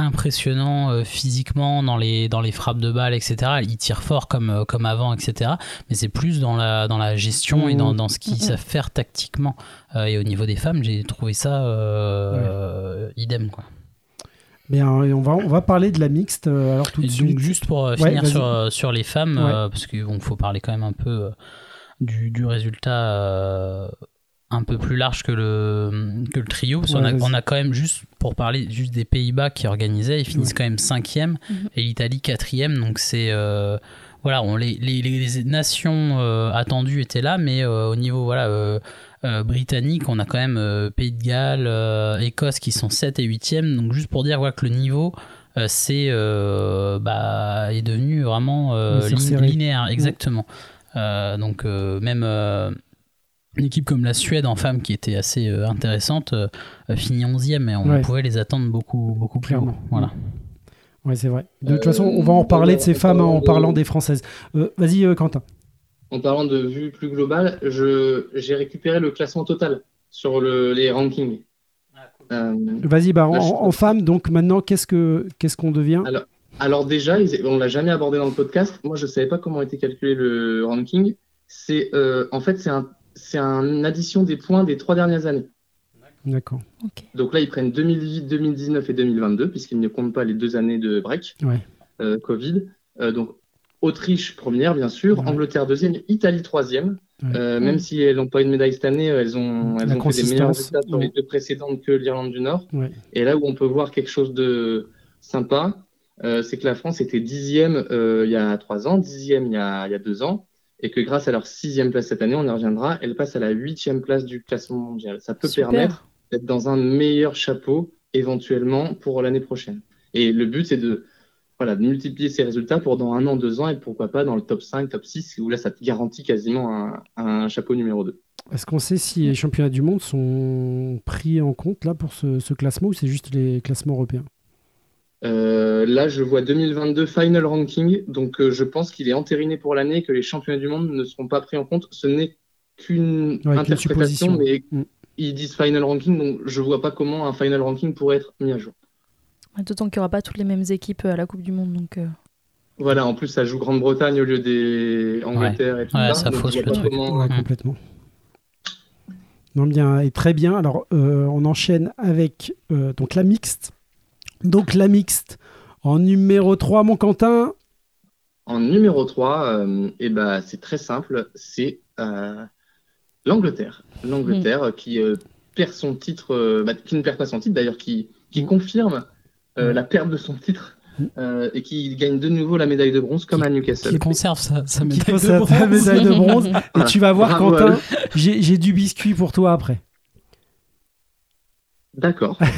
impressionnants euh, physiquement dans les, dans les frappes de balles, etc. Ils tirent fort comme, euh, comme avant, etc. Mais c'est plus dans la, dans la gestion et dans, dans ce qu'ils Mhm. savent faire tactiquement. Euh, et au niveau des femmes, j'ai trouvé ça euh, idem, quoi. Mais euh, on, va, on va parler de la mixte alors tout de suite. donc juste pour Ouais, finir sur, sur les femmes, Ouais. parce qu'il faut parler quand même un peu du, du résultat un peu plus large que le, que le trio. A, on a quand même juste, pour parler juste des Pays-Bas qui organisaient, ils finissent Ouais. quand même cinquième Mhm. et l'Italie quatrième. Donc c'est... euh, voilà, on, les, les, les nations euh, attendues étaient là, mais euh, au niveau voilà, euh, euh, britannique, on a quand même euh, Pays de Galles, euh, Écosse qui sont 7 et 8e. Donc juste pour dire voilà, que le niveau euh, c'est euh, bah, est devenu vraiment euh, lin- linéaire, exactement. Euh, donc euh, même euh, une équipe comme la Suède en femmes qui était assez euh, intéressante euh, euh, finit 11e et on Ouais. pouvait les attendre beaucoup beaucoup plus haut. Voilà. Ouais, c'est vrai. De toute Euh, façon, on va en parler de ces en femmes en parlant de- parlant des françaises. Euh, Vas-y, euh, Quentin. En parlant de vue plus globale, je, j'ai récupéré le classement total sur le, les rankings. Euh, Vas-y, bah, en, en femme, donc maintenant, qu'est-ce que qu'est-ce qu'on devient? Alors, alors déjà, on l'a jamais abordé dans le podcast. Moi, je savais pas comment était calculé le ranking. C'est euh, en fait c'est un c'est une addition des points des trois dernières années. D'accord. Ok. Donc là, ils prennent 2008, 2019 et 2022 puisqu'ils ne comptent pas les deux années de break Ouais. euh, Covid. Euh, donc Autriche première bien sûr, Ouais. Angleterre deuxième, Italie troisième. Ouais. Euh, même si elles n'ont pas eu de médaille cette année, elles ont, elles La ont fait des meilleurs résultats sur ouais. les deux précédentes que l'Irlande du Nord. Ouais. Et là où on peut voir quelque chose de sympa, euh, c'est que la France était dixième euh, il y a trois ans, dixième il y a, il y a deux ans, et que grâce à leur sixième place cette année, on y reviendra, elle passe à la huitième place du classement mondial. Ça peut Super. permettre d'être dans un meilleur chapeau éventuellement pour l'année prochaine. Et le but, c'est de, voilà, de multiplier ces résultats pour dans un an, deux ans, et pourquoi pas dans le top 5, top 6, où là, ça te garantit quasiment un, un chapeau numéro 2. Est-ce qu'on sait si les championnats du monde sont pris en compte là pour ce, ce classement ou c'est juste les classements européens? Euh, là, je vois 2022 final ranking, donc euh, je pense qu'il est entériné pour l'année, que les championnats du monde ne seront pas pris en compte. Ce n'est qu'une Ouais, interprétation, mais Mm. ils disent final ranking, donc je vois pas comment un final ranking pourrait être mis à jour. D'autant qu'il n'y aura pas toutes les mêmes équipes à la Coupe du Monde. Donc, euh, Voilà, en plus, ça joue Grande-Bretagne au lieu des Angleterre et tout Ouais, ça. ça donc fausse le truc. comment- Ouais, complètement. Non, bien, et très bien. Alors, euh, on enchaîne avec euh, donc la mixte. Donc, la mixte en numéro 3, mon Quentin. En numéro 3, et bah, c'est très simple, c'est euh, l'Angleterre. L'Angleterre qui euh, perd son titre, euh, bah, qui ne perd pas son titre d'ailleurs, qui, qui confirme euh, la perte de son titre euh, et qui gagne de nouveau la médaille de bronze comme à Newcastle. Qui conserve sa, sa Qui médaille de bronze. la médaille de bronze. Et Voilà. tu vas voir, Bravo Quentin, j'ai du biscuit pour toi après. D'accord.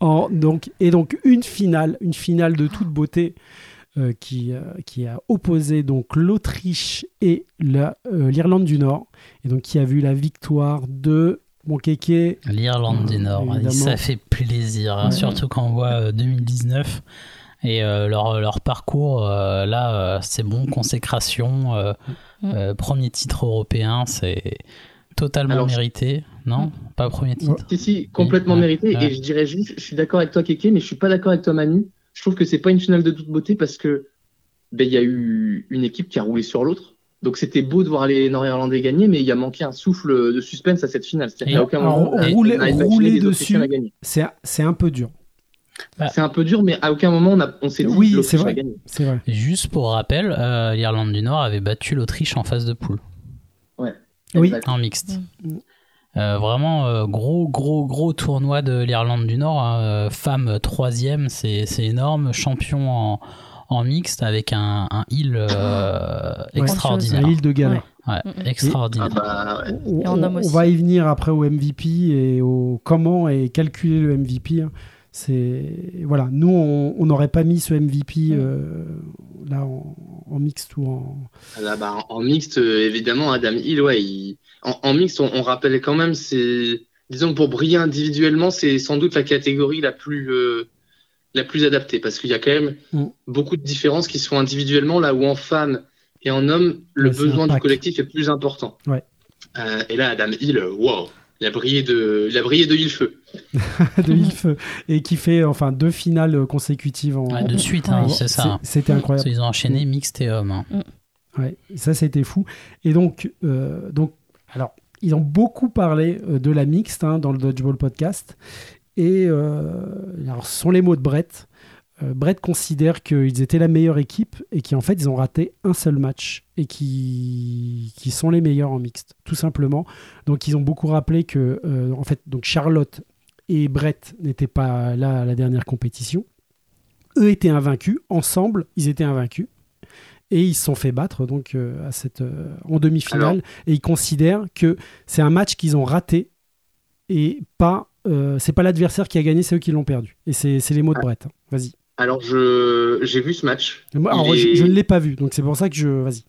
En- donc, et donc une finale, une finale de toute beauté euh, qui, euh, qui a opposé donc l'Autriche et la, euh, l'Irlande du Nord, et donc qui a vu la victoire de mon kéké. L'Irlande du Nord, évidemment. ça fait plaisir, hein, Ouais. surtout quand on voit euh, 2019 et euh, leur, leur parcours. euh, là, euh, c'est bon, consécration, euh, Mm. euh, premier titre européen, c'est totalement Alors, mérité. Non, pas premier titre. Si, si, complètement Ouais. mérité. Ouais. Et je dirais juste, je suis d'accord avec toi, Kéké, mais je suis pas d'accord avec toi, Manu. Je trouve que c'est pas une finale de toute beauté parce que ben, il y a eu une équipe qui a roulé sur l'autre. Donc c'était beau de voir les Nord-Irlandais gagner, mais il y a manqué un souffle de suspense à cette finale. C'est-à-dire qu'à aucun moment, on a- rouler- a rouler les dessus. C'est, c'est un peu dur, C'est un peu dur, mais à aucun moment on, a- on s'est dit Oui, que c'est l'Autriche c'est vrai. Juste pour rappel, euh, l'Irlande du Nord avait battu l'Autriche en phase de poule, Oui. En mixte. Mm. Euh, vraiment euh, gros gros gros tournoi de l'Irlande du Nord hein. Euh, femme troisième c'est c'est énorme champion en, en mixte avec un, un heal euh, Ouais. extraordinaire Un île de gala. Ouais, Mm, mm. extraordinaire Ah bah, ouais. On, va y venir après au MVP et au comment et calculer le MVP. hein. C'est voilà, nous on n'aurait pas mis ce MVP euh, là en, en mixte ou en Ah là, bah, en mixte, euh, évidemment, Adam Hill, ouais, il- en, en mixte, on, on rappelle quand même, c'est, disons pour briller individuellement, c'est sans doute la catégorie la plus, euh, la plus adaptée, parce qu'il y a quand même Mm. beaucoup de différences qui se font individuellement, là où en femme et en homme, le Ouais, besoin du collectif est plus important. Ouais. Euh, et là, Adam Hill, wow, il a brillé de, il a brillé de mille feux. de Ilf et qui fait enfin deux finales consécutives en, Ouais, de suite hein, c'est ça hein. C'était incroyable. Qu'ils ont enchaîné mixte et homme hein. Ouais, ça c'était fou. Et donc, euh, donc, alors, ils ont beaucoup parlé euh, de la mixte hein, dans le Dodgeball podcast. Et euh, alors, ce sont les mots de Brett. Euh, Brett considère qu'ils étaient la meilleure équipe et qu'en fait, ils ont raté un seul match et qui qui sont les meilleurs en mixte, tout simplement. Donc, ils ont beaucoup rappelé que, euh, en fait, donc Charlotte et Brett n'étaient pas là à la dernière compétition. Eux étaient invaincus. Ensemble, ils étaient invaincus et ils se sont fait battre donc euh, à cette euh, en demi-finale et ils considèrent que c'est un match qu'ils ont raté et pas c'est pas l'adversaire qui a gagné c'est eux qui l'ont perdu et c'est c'est les mots de Ah. Brett hein. vas-y Alors, je, j'ai vu ce match. Moi, alors, je, est- je ne l'ai pas vu donc c'est pour ça que je vas-y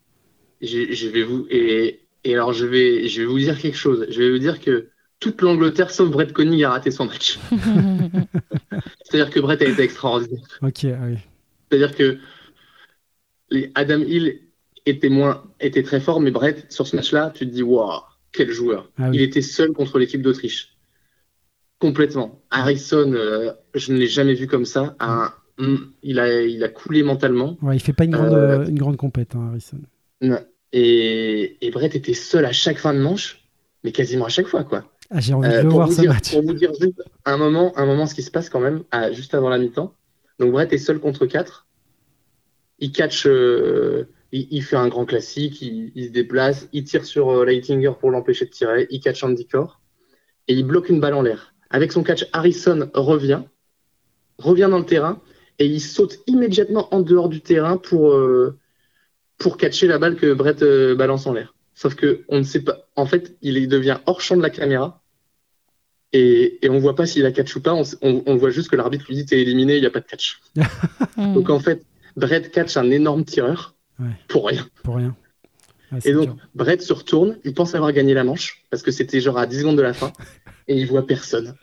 je vais vous et, et alors je vais je vais vous dire quelque chose. Je vais vous dire que toute l'Angleterre sauf Brett Koenig a raté son match. C'est-à-dire que Brett a été extraordinaire. ok ah oui. C'est-à-dire que les Adam Hill était moins était très fort, mais Brett sur ce match-là, tu te dis waouh quel joueur. Ah oui. Il était seul contre l'équipe d'Autriche. Complètement. Harrison, euh, je ne l'ai jamais vu comme ça. Un- il a il a coulé mentalement. Ouais, il fait pas une grande Euh, euh, une grande compète hein, Harrison Non. Et, et Brett était seul à chaque fin de manche, mais quasiment à chaque fois quoi. ah, j'ai envie Euh, de le pour, voir ce dire, match pour vous dire juste un moment, un moment ce qui se passe quand même, à- juste avant la mi-temps. Donc Brett est seul contre 4. Il catch, euh, il, il fait un grand classique, il, il se déplace, il tire sur euh, Leitinger pour l'empêcher de tirer, il catch Andy Core et il bloque une balle en l'air. Avec son catch, Harrison revient, revient dans le terrain et il saute immédiatement en dehors du terrain pour, euh, pour catcher la balle que Brett euh, balance en l'air. Sauf que on ne sait pas. En fait, il devient hors champ de la caméra et, et on voit pas s'il a catch ou pas. On, s- on- on voit juste que l'arbitre lui dit t'es éliminé, il n'y a pas de catch. Mm. Donc en fait, Brett catch un énorme tireur Ouais. pour rien. pour rien Ouais, Et donc dur. Brett se retourne, il pense avoir gagné la manche parce que c'était genre à 10 secondes de la fin et il voit personne.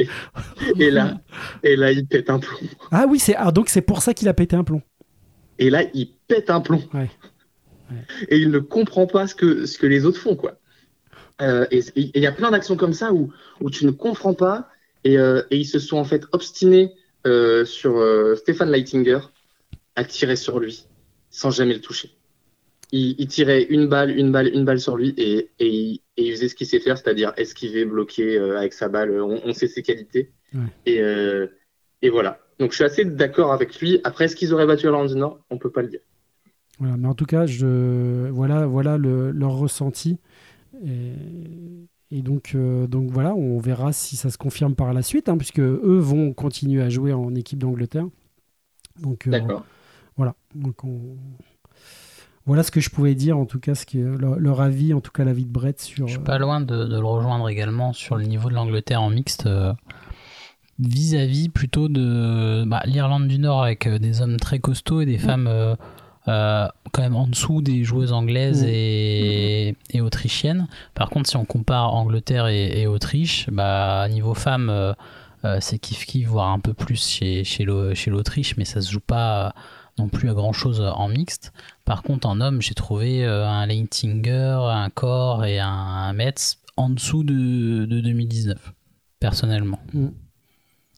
Et, et là, et là, il pète un plomb. ah oui c'est ah, donc c'est pour ça qu'il a pété un plomb Et là, il pète un plomb. Ouais. Ouais. Et il ne comprend pas ce que, ce que les autres font, quoi. Euh, et il y a plein d'actions comme ça où, où tu ne comprends pas. Et, euh, et ils se sont en fait obstinés euh, sur Stéphane Leitinger à tirer sur lui sans jamais le toucher. Il, il tirait une balle, une balle, une balle sur lui et, et, il, et il faisait ce qu'il sait faire, c'est-à-dire esquiver, bloquer euh, avec sa balle. On, on sait ses qualités. Ouais. Et, euh, et voilà. Donc je suis assez d'accord avec lui. Après, est-ce qu'ils auraient battu Irlande du Nord On peut pas le dire. Voilà, mais en tout cas, je, voilà, voilà le- leur ressenti. Et, et donc, euh, donc voilà, on verra si ça se confirme par la suite, hein, puisque eux vont continuer à jouer en équipe d'Angleterre. Donc D'accord. voilà. Donc on- voilà ce que je pouvais dire, en tout cas, ce qui est leur, leur avis, en tout cas l'avis de Brett sur. Je suis pas loin de, de le rejoindre également sur le niveau de l'Angleterre en mixte. euh, Vis-à-vis plutôt de bah, l'Irlande du Nord avec euh, des hommes très costauds et des femmes euh, euh, quand même en dessous des joueuses anglaises Mm. et, et autrichiennes. Par contre, si on compare Angleterre et, et Autriche, bah, niveau femmes, euh, euh, c'est kiff-kiff, voire un peu plus chez, chez l'Au- chez l'Autriche, mais ça se joue pas non plus à grand chose en mixte. Par contre, en homme, j'ai trouvé euh, un Leintinger, un Core et un Metz en dessous de, de 2019, personnellement.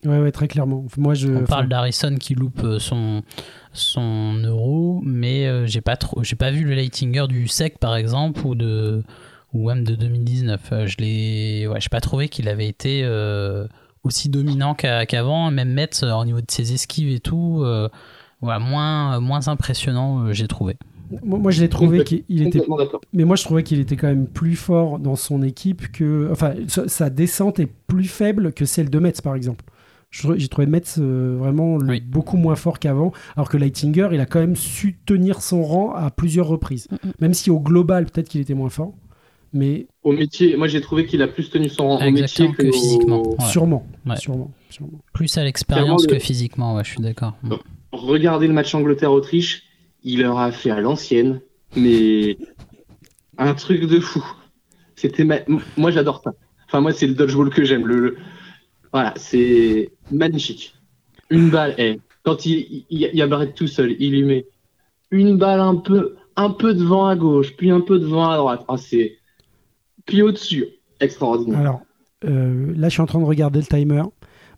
Ouais, ouais, très clairement. Moi, je. On parle d'Harrison qui loupe euh, son, son euro, mais euh, j'ai pas trop, j'ai pas vu le Leitinger du sec par exemple ou de ou même de 2019. Euh, je l'ai, ouais, j'ai pas trouvé qu'il avait été euh, aussi dominant qu'a- qu'avant. Même Metz euh, au niveau de ses esquives et tout, euh, voilà, moins moins impressionnant, euh, j'ai trouvé. Moi, moi, je l'ai trouvé qu'il il était. Mais moi, je trouvais qu'il était quand même plus fort dans son équipe que. Enfin, sa descente est plus faible que celle de Metz, par exemple. J'ai trouvé Metz euh, vraiment Oui. beaucoup moins fort qu'avant, alors que Leitinger, il a quand même su tenir son rang à plusieurs reprises. Mm, mm. Même si au global, peut-être qu'il était moins fort, mais Au métier, moi j'ai trouvé qu'il a plus tenu son rang au métier que physiquement. Ouais. sûrement, Ouais. sûrement, sûrement. Plus à l'expérience que le- physiquement, ouais, je suis d'accord. Regardez le match Angleterre-Autriche, il leur a fait à l'ancienne, mais un truc de fou. C'était ma- moi j'adore ça. Enfin moi c'est le dodgeball que j'aime. Le, le- Voilà, c'est magnifique. Une balle, eh, quand il, il, il y a Barrett tout seul, il lui met une balle un peu, un peu devant à gauche, puis un peu devant à droite. Ah, c'est puis au-dessus, extraordinaire. Alors, euh, là, je suis en train de regarder le timer.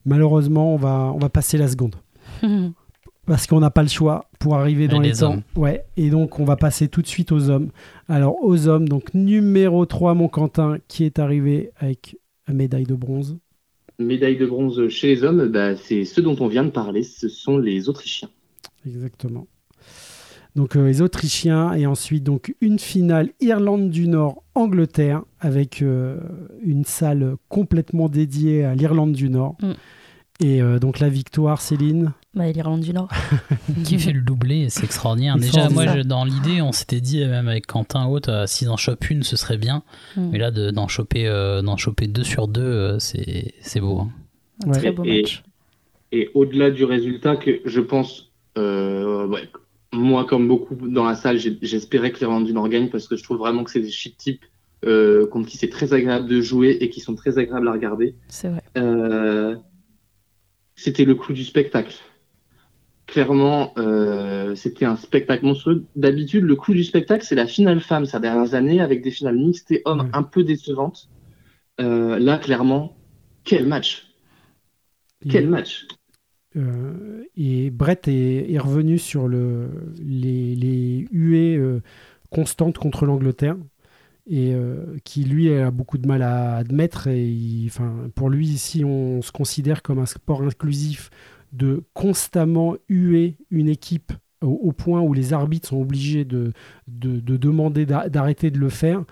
Malheureusement, on va, on va passer la seconde. parce qu'on n'a pas le choix pour arriver dans Et les, les temps. hommes. Ouais, et donc on va passer tout de suite aux hommes. Alors aux hommes, donc numéro 3, mon Quentin, qui est arrivé avec la médaille de bronze. Médaille de bronze chez les hommes, bah, c'est ceux dont on vient de parler, ce sont les Autrichiens. Exactement. Donc euh, les Autrichiens et ensuite donc une finale Irlande du Nord Angleterre avec euh, une salle complètement dédiée à l'Irlande du Nord. Mm. Et euh, donc la victoire Céline? Bah, l'Irlande du Nord. qui fait le doublé, c'est extraordinaire. Déjà, moi, je- dans l'idée, on s'était dit, même avec Quentin Haute, euh, s'ils en chopent une, ce serait bien. Mm. Mais là, de- d'en choper, euh, d'en choper deux sur deux, euh, c'est c'est beau. hein. Un Ouais. très beau Et- match. Et au-delà du résultat, que je pense, euh, ouais, moi comme beaucoup dans la salle, j'espérais que l'Irlande du Nord gagne parce que je trouve vraiment que c'est des shit types euh, contre qui c'est très agréable de jouer et qui sont très agréables à regarder. C'est vrai. Euh, c'était le clou du spectacle. Clairement, euh, c'était un spectacle monstrueux. D'habitude, le clou du spectacle, c'est la finale femme ces dernières années avec des finales mixtes et hommes un peu décevantes. Euh, là, clairement, quel match! Quel match! Euh, et Brett est, revenu sur le, les, les huées euh, constantes contre l'Angleterre et euh, qui lui a beaucoup de mal à admettre. Et pour lui, si on se considère comme un sport inclusif, de constamment huer une équipe au, point où les arbitres sont obligés de, de, de demander d'a- d'arrêter de le faire,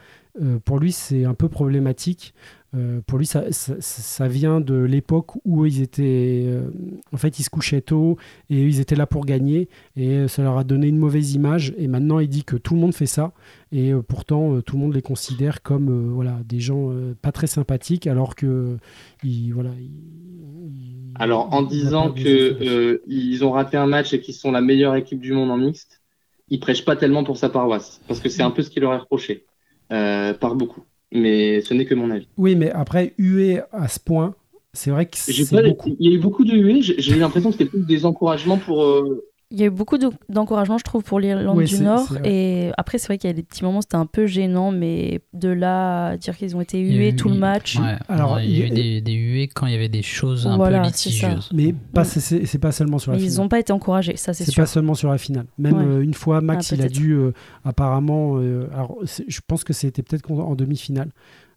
euh, pour lui, c'est un peu problématique. Euh, pour lui, ça, ça, ça vient de l'époque où ils étaient, euh, en fait, ils se couchaient tôt et ils étaient là pour gagner et ça leur a donné une mauvaise image. Et maintenant, il dit que tout le monde fait ça et pourtant, tout le monde les considère comme voilà des gens pas très sympathiques, alors que ils, voilà. ils- ils- Alors, en ils disant apportent des que solutions. euh, ils ont raté un match et qu'ils sont la meilleure équipe du monde en mixte, il prêche pas tellement pour sa paroisse, parce que c'est un peu ce qui leur est reproché par beaucoup. Mais ce n'est que mon avis. Oui, mais après huer à ce point, c'est vrai que J'ai c'est beaucoup. Il y a eu beaucoup de huées. J'ai j'ai eu l'impression que c'était plus des encouragements pour. euh, Il y a eu beaucoup de- d'encouragement, je trouve, pour l'Irlande du Nord. Et après, c'est vrai qu'il y a des petits moments, c'était un peu gênant, mais de là à dire qu'ils ont été Il y a hués eu- tout le match. Ouais, Alors, il y a eu des, des huées quand il y avait des choses un Voilà, peu litigieuses. Mais pas, c'est- c'est c'est pas seulement sur la Mais finale. ils n'ont pas été encouragés, ça c'est C'est sûr. pas seulement sur la finale. Même Ouais. euh, une fois, Max, Ah, il a dû euh, apparemment. euh, alors, je pense que c'était peut-être en demi-finale.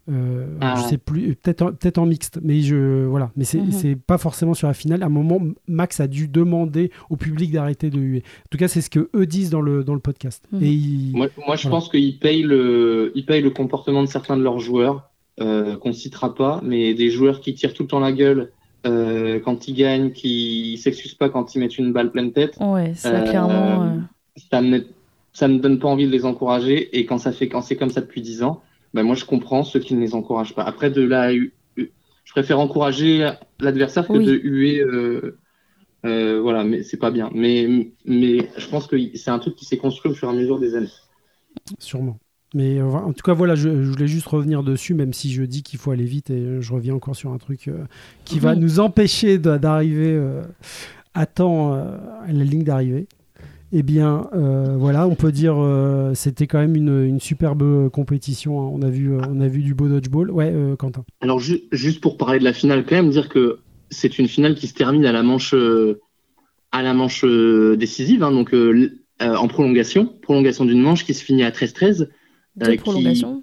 Euh, Ah. Je sais plus, peut-être en, peut-être en mixte, mais je voilà. Mais c'est Mhm. c'est pas forcément sur la finale. À un moment, Max a dû demander au public d'arrêter de huer. En tout cas, c'est ce que eux disent dans le dans le podcast. Mhm. Et ils- Moi, moi, je Voilà. pense qu'ils payent le, ils payent le comportement de certains de leurs joueurs, euh, qu'on citera pas, mais des joueurs qui tirent tout le temps la gueule euh, quand ils gagnent, qui s'excusent pas quand ils mettent une balle pleine tête. Ouais, ça Euh, clairement. euh, Ça me, ça me donne pas envie de les encourager. Et quand ça fait, quand c'est comme ça depuis 10 ans, ben moi, je comprends ceux qui ne les encouragent pas. Après, de la, je préfère encourager l'adversaire que Oui. de huer. Euh, euh, voilà, mais c'est pas bien. Mais, mais je pense que c'est un truc qui s'est construit au fur et à mesure des années. Sûrement. Mais euh, en tout cas, voilà, je, je voulais juste revenir dessus, même si je dis qu'il faut aller vite et je reviens encore sur un truc euh, qui va nous empêcher d'arriver euh, à temps euh, à la ligne d'arrivée. Eh bien, euh, voilà, on peut dire euh, c'était quand même une, une superbe compétition. hein. On a vu, euh, on a vu du beau dodgeball. Ouais, euh, Quentin. Alors ju- juste pour parler de la finale, quand même dire que c'est une finale qui se termine à la manche euh, à la manche euh, décisive, hein, donc euh, euh, en prolongation, prolongation d'une manche qui se finit à 13-13. deux euh, qui- prolongations.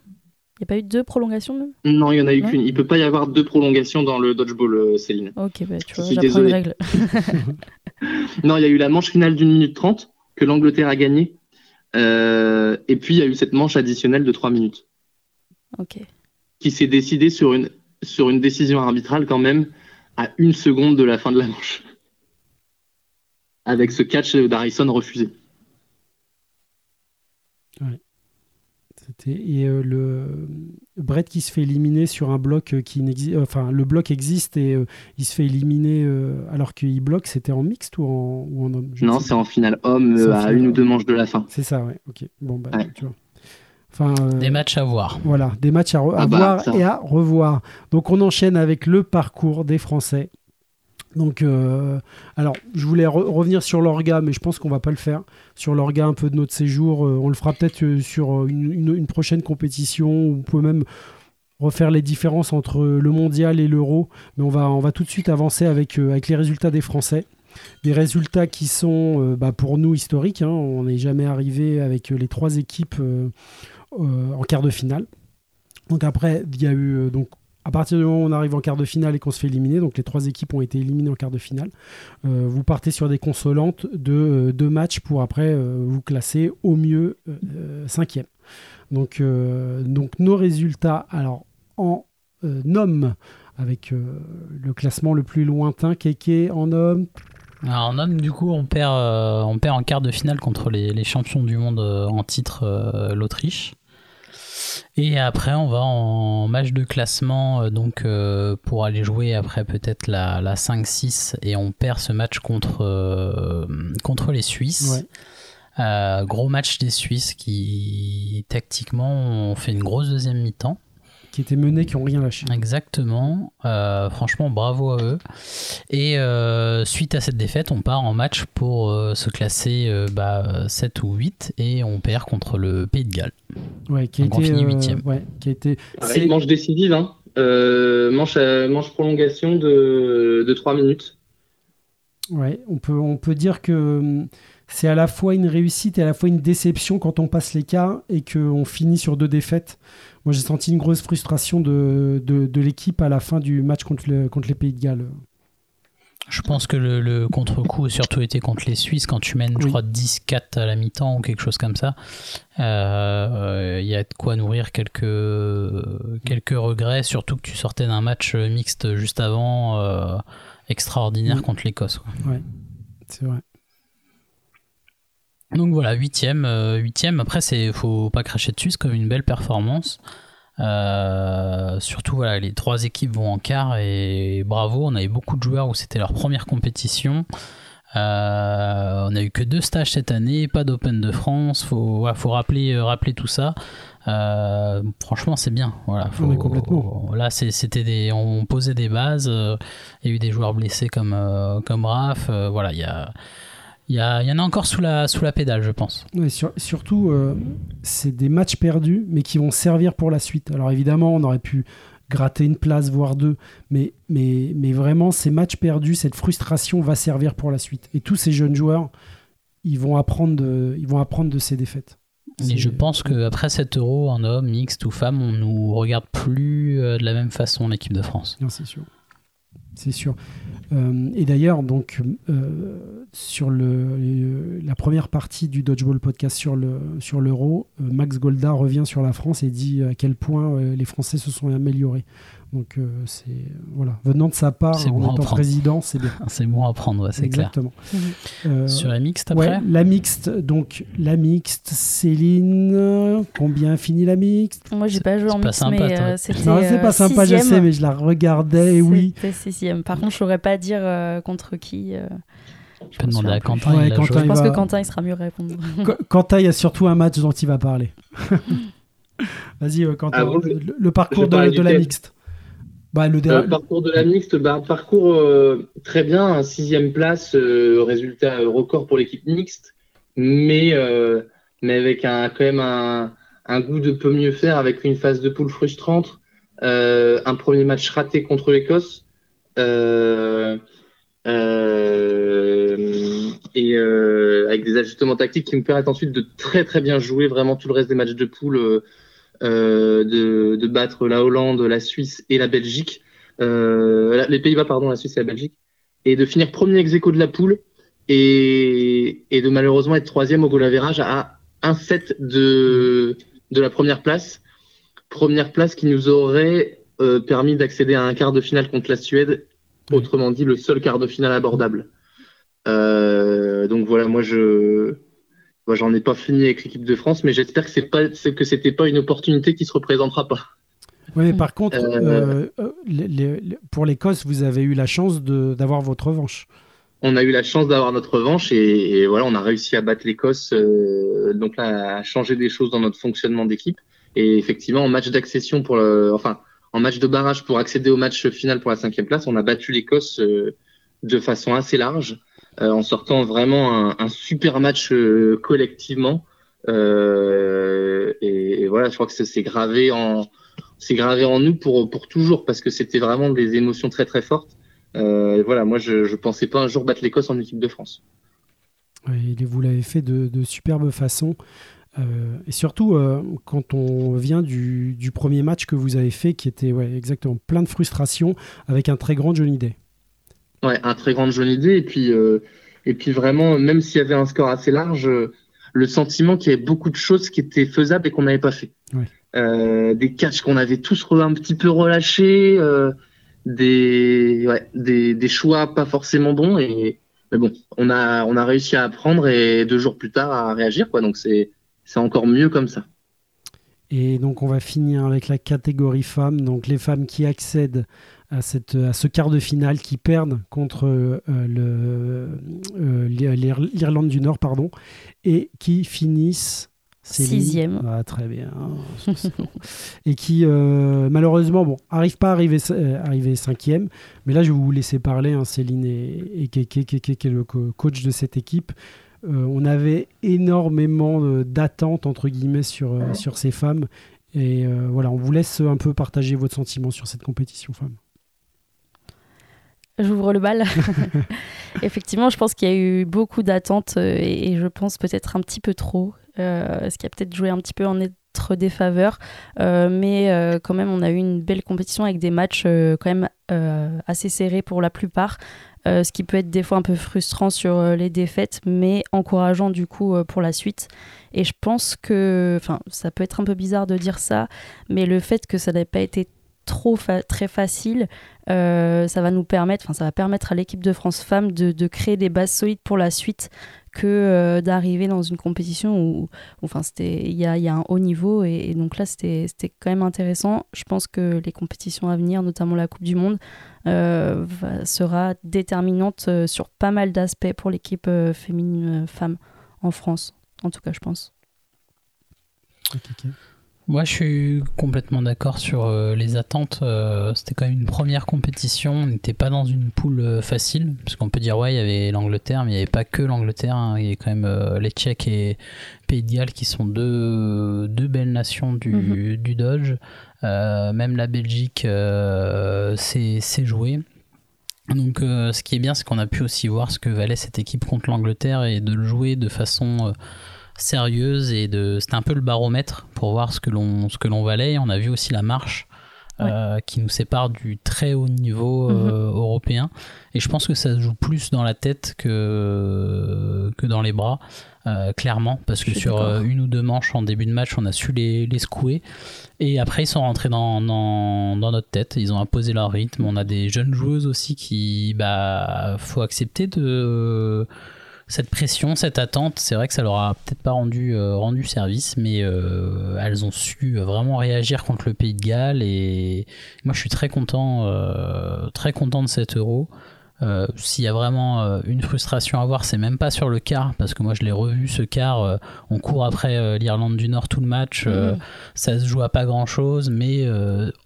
Il n'y a pas eu deux prolongations même? Non, il y en a eu Ouais. qu'une. Il peut pas y avoir deux prolongations dans le dodgeball, euh, Céline. Ok, bah, tu Je vois, suis j'apprends une désolé. règle. Non, il y a eu la manche finale d'une minute trente que l'Angleterre a gagnée, Euh, et puis il y a eu cette manche additionnelle de 3 minutes Ok. qui s'est décidée sur une sur une décision arbitrale quand même à une seconde de la fin de la manche, avec ce catch d'Harrison refusé. C'était et euh, le Brett qui se fait éliminer sur un bloc euh, qui n'existe. Enfin, le bloc existe et euh, il se fait éliminer euh, alors qu'il bloque. C'était en mixte ou en, ou en homme? Je Non, c'est en finale homme euh, à finale une ou deux manches de la fin. C'est ça, ouais. Ok. Bon, bah, Ouais. tu vois. Enfin, euh, Des matchs à voir. Voilà, des matchs à, re- à Ah bah, voir ça. et à revoir. Donc, on enchaîne avec le parcours des Français. Donc, euh, alors, je voulais re- revenir sur l'orga, mais je pense qu'on va pas le faire. Sur l'orga un peu de notre séjour, euh, on le fera peut-être euh, sur une, prochaine compétition. On peut même refaire les différences entre le mondial et l'euro. Mais on va, tout de suite avancer avec, les résultats des Français. Des résultats qui sont bah, pour nous historiques. hein. On n'est jamais arrivé avec les trois équipes en quart de finale. Donc après, il y a eu à partir du moment où on arrive en quart de finale et qu'on se fait éliminer, donc les trois équipes ont été éliminées en quart de finale. euh, vous partez sur des consolantes de euh, deux matchs pour après euh, vous classer au mieux cinquième. Donc, nos résultats, alors en homme avec le classement le plus lointain, Keke en homme. En homme, du coup, on perd, on en quart de finale contre les, champions du monde en titre, l'Autriche. Et après, on va en match de classement, euh, donc euh, pour aller jouer après peut-être la, la 5-6, et on perd ce match contre, euh, contre les Suisses. Ouais. Euh, gros match des Suisses qui, tactiquement, ont fait une grosse deuxième mi-temps. Qui étaient menés, qui n'ont rien lâché. Exactement. Euh, franchement, bravo à eux. Et euh, suite à cette défaite, on part en match pour euh, se classer euh, bah, 7 ou 8 et on perd contre le Pays de Galles. Ouais, qui a Donc on été, finit euh, huitième. ouais, qui a été. Pareil, c'est- manche décisive, hein. Euh, manche, à- manche prolongation de, de 3 minutes. Ouais, on peut, on peut dire que hum, c'est à la fois une réussite et à la fois une déception quand on passe les cas et qu'on finit sur deux défaites. Moi, j'ai senti une grosse frustration de, de, de l'équipe à la fin du match contre, le- contre les Pays de Galles. Je pense que le, le contre-coup a surtout été contre les Suisses quand tu mènes, je Oui. crois, 10-4 à la mi-temps ou quelque chose comme ça. Euh, Il y a de quoi nourrir quelques, quelques regrets, surtout que tu sortais d'un match mixte juste avant, euh, extraordinaire Oui. contre l'Écosse. quoi. C'est vrai. Donc voilà, huitième, euh, huitième. Après, c'est faut pas cracher dessus, c'est comme une belle performance. Euh, surtout voilà, les trois équipes vont en quart et bravo. On avait beaucoup de joueurs où c'était leur première compétition. Euh, on a eu que deux stages cette année, pas d'Open de France. Faut, voilà, faut rappeler, euh, rappeler tout ça. Franchement, c'est bien. Voilà, faut- complètement. Là, c'était des, on posait des bases. Il y a eu des joueurs blessés comme comme Raph. voilà, il y a Il y, a- il y en a encore sous la, sous la pédale, je pense. Sur- surtout, euh, c'est des matchs perdus, mais qui vont servir pour la suite. Alors évidemment, on aurait pu gratter une place, voire deux, mais, mais, mais vraiment, ces matchs perdus, cette frustration va servir pour la suite. Et tous ces jeunes joueurs, ils vont apprendre de, ils vont apprendre de ces défaites. Et je pense qu'après cet euro, en homme, mixte ou femme, on nous regarde plus euh, de la même façon l'équipe de France. Non, c'est sûr. C'est sûr. Euh, et d'ailleurs, donc, euh, sur le, la première partie du Dodgeball podcast sur le sur l'euro, euh, Max Golda revient sur la France et dit à quel point les Français se sont améliorés. Donc, euh, c'est voilà, venant de sa part, en bon étant président, c'est bien. C'est bon à prendre, ouais, c'est clair. Exactement. Euh, Sur la mixte ouais, après la mixte. Donc, la mixte, Céline, combien finit la mixte? Moi, j'ai pas joué en pas mix, sympa, mais euh, c'était. Non, c'est pas sympa, je sais, mais je la regardais, et oui. C'était sixième. Par contre, je saurais pas dire euh, contre qui. euh, Je peux demander à Quentin. Ouais, il a Quentin, joué. Je pense va- que Quentin, il sera mieux à répondre. Qu- Quentin, il y a surtout un match dont il va parler. Vas-y, Quentin, Ah le, le parcours de, la mixte. Bah, le Euh, parcours de la mixte, bah, parcours euh, très bien, un sixième place, euh, résultat record pour l'équipe mixte, mais, euh, mais avec un, quand même un, un goût de peu mieux faire, avec une phase de poule frustrante, un premier match raté contre l'Écosse, et avec des ajustements tactiques qui me permettent ensuite de très très bien jouer vraiment tout le reste des matchs de poule. Euh, de, de battre la Hollande, la Suisse et la Belgique, euh, les Pays-Bas, pardon, la Suisse et la Belgique, et de finir premier ex de la poule et, et de malheureusement être troisième au goal average à un set de, de la première place. Première place qui nous aurait euh, permis d'accéder à un quart de finale contre la Suède, Oui. autrement dit le seul quart de finale abordable. Euh, donc voilà, moi je, moi, j'en ai pas fini avec l'équipe de France, mais j'espère que c'est pas que c'était pas une opportunité qui se représentera pas. Ouais, mais par contre, Euh, euh, euh, les- les- les- pour l'Écosse, vous avez eu la chance d'avoir votre revanche. On a eu la chance d'avoir notre revanche et, et voilà, on a réussi à battre l'Écosse, euh, donc là, à changer des choses dans notre fonctionnement d'équipe. Et effectivement, en match d'accession pour le, enfin, en match de barrage pour accéder au match final pour la cinquième place, on a battu l'Écosse de façon assez large, en sortant vraiment un, super match euh, collectivement. Euh, et, voilà, je crois que ça s'est gravé en, c'est gravé en nous pour pour toujours parce que c'était vraiment des émotions très très fortes. Euh, et voilà, moi je je pensais pas un jour battre l'Écosse en équipe de France. Et vous l'avez fait de, de superbe façon. Euh, et surtout, euh, quand on vient du, du premier match que vous avez fait, qui était ouais, exactement plein de frustration, avec un très grand Johnny Day. Ouais, un très grande jeune idée et puis euh, et puis vraiment même s'il y avait un score assez large, euh, le sentiment qu'il y avait beaucoup de choses qui étaient faisables et qu'on n'avait pas fait. Ouais. Euh, des catchs qu'on avait tous un petit peu relâchés, euh, des ouais, des des choix pas forcément bons et mais bon, on a on a réussi à apprendre et deux jours plus tard à réagir quoi. Donc c'est c'est encore mieux comme ça. Et donc, on va finir avec la catégorie femmes. Donc, les femmes qui accèdent à, cette, à ce quart de finale, qui perdent contre euh, euh, l'Ir- l'Irlande du Nord, pardon, et qui finissent. Sixième. Ah, très bien. et qui, euh, malheureusement, bon, arrivent pas à arriver, euh, arriver cinquième. Mais là, je vais vous laisser parler, hein, Céline et, et Keke, Keke, qui est le co- coach de cette équipe. Euh, on avait énormément d'attentes entre guillemets sur, sur ces femmes et voilà on vous laisse un peu partager votre sentiment sur cette compétition femmes. J'ouvre le bal. Effectivement, je pense qu'il y a eu beaucoup d'attentes euh, et, et je pense peut-être un petit peu trop, euh, ce qui a peut-être joué un petit peu en notre défaveur. Euh, mais euh, quand même, on a eu une belle compétition avec des matchs quand même assez serrés pour la plupart. Ce qui peut être des fois un peu frustrant sur les défaites, mais encourageant du coup pour la suite. Et je pense que, enfin, ça peut être un peu bizarre de dire ça, mais le fait que ça n'ait pas été trop très facile, euh, ça va nous permettre, enfin, ça va permettre à l'équipe de France Femmes de, créer des bases solides pour la suite que euh, d'arriver dans une compétition où, enfin, c'était, il y a, un haut niveau et, donc là, c'était, quand même intéressant. Je pense que les compétitions à venir, notamment la Coupe du Monde, euh, sera déterminante sur pas mal d'aspects pour l'équipe féminine femme en France, en tout cas, je pense. Moi, je suis complètement d'accord sur euh, les attentes. Euh, c'était quand même une première compétition. On n'était pas dans une poule euh, facile, parce qu'on peut dire ouais, il y avait l'Angleterre, mais il n'y avait pas que l'Angleterre. hein. Il y avait quand même les Tchèques et Pays de Galles qui sont deux, deux belles nations du, du Dodge. même la Belgique s'est jouée. Donc, ce qui est bien, c'est qu'on a pu aussi voir ce que valait cette équipe contre l'Angleterre et de le jouer de façon sérieuse et de c'était un peu le baromètre pour voir ce que l'on ce que l'on valait. On a vu aussi la marche euh, qui nous sépare du très haut niveau euh, Mhm. européen. Et je pense que ça se joue plus dans la tête que que dans les bras euh, clairement. Parce que sur euh, une ou deux manches en début de match on a su les, les secouer. Et après ils sont rentrés dans, dans, dans notre tête. Ils ont imposé leur rythme. On a des jeunes joueuses aussi qui bah faut accepter de cette pression, cette attente, c'est vrai que ça leur a peut-être pas rendu, euh, rendu service, mais euh, elles ont su vraiment réagir contre le Pays de Galles et moi je suis très content, euh, très content de cet euro. S'il y a vraiment une frustration à voir, c'est même pas sur le quart, parce que moi je l'ai revu ce quart, on court après l'Irlande du Nord tout le match, Mhm. ça se joue à pas grand chose, mais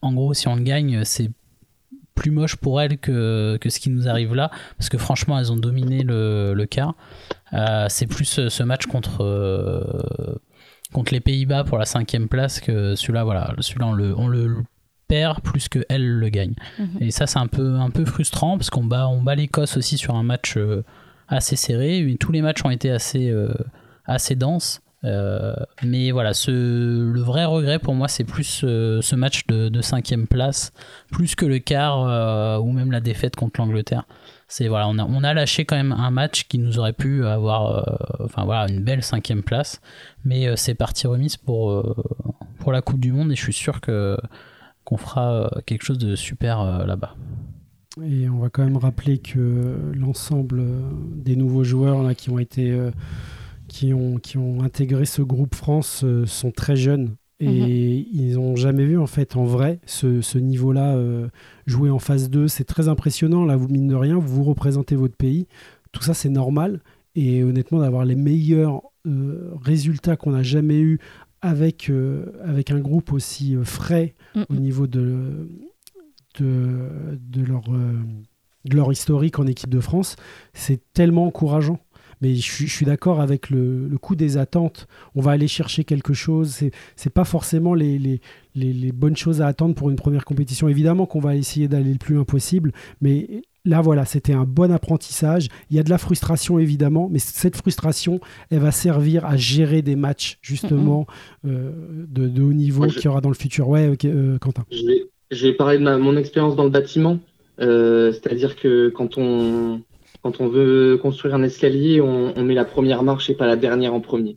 en gros si on le gagne, c'est plus moche pour elles que, que ce qui nous arrive là, parce que franchement elles ont dominé le, le quart. Euh, c'est plus ce match contre, euh, contre les Pays-Bas pour la cinquième place que celui-là, voilà, celui-là on le, on le perd plus que elle le gagne. Mhm. Et ça c'est un peu, un peu frustrant parce qu'on bat, on bat l'Écosse aussi sur un match euh, assez serré. Tous les matchs ont été assez, assez denses. Euh, mais voilà, le vrai regret pour moi, c'est plus euh, ce match de, de cinquième place, plus que le quart euh, ou même la défaite contre l'Angleterre. C'est voilà, on a, lâché quand même un match qui nous aurait pu avoir, enfin voilà, une belle cinquième place, mais c'est parti remise pour pour la Coupe du Monde et je suis sûr que qu'on fera quelque chose de super là-bas. Et on va quand même rappeler que l'ensemble des nouveaux joueurs qui ont été qui ont, qui ont intégré ce groupe France euh, sont très jeunes et ils n'ont jamais vu en fait en vrai ce, ce niveau-là euh, jouer en phase 2. C'est très impressionnant. Là, vous mine de rien, vous représentez votre pays. Tout ça, c'est normal. Et honnêtement, d'avoir les meilleurs euh, résultats qu'on a jamais eu avec, euh, avec un groupe aussi frais Mhm. au niveau de, de, de leur, de leur historique en équipe de France, c'est tellement encourageant. Mais je suis, d'accord avec le, le coup des attentes. On va aller chercher quelque chose. C'est c'est pas forcément les, les, les, les bonnes choses à attendre pour une première compétition. Évidemment qu'on va essayer d'aller le plus loin possible, mais là voilà, c'était un bon apprentissage. Il y a de la frustration évidemment, mais cette frustration, elle va servir à gérer des matchs justement euh, de, de haut niveau je- qu'il y aura dans le futur. Ouais, euh, Quentin. Je vais, je vais parler de ma- mon expérience dans le bâtiment. Euh, C'est-à-dire que quand on, quand on veut construire un escalier, on, on met la première marche et pas la dernière en premier.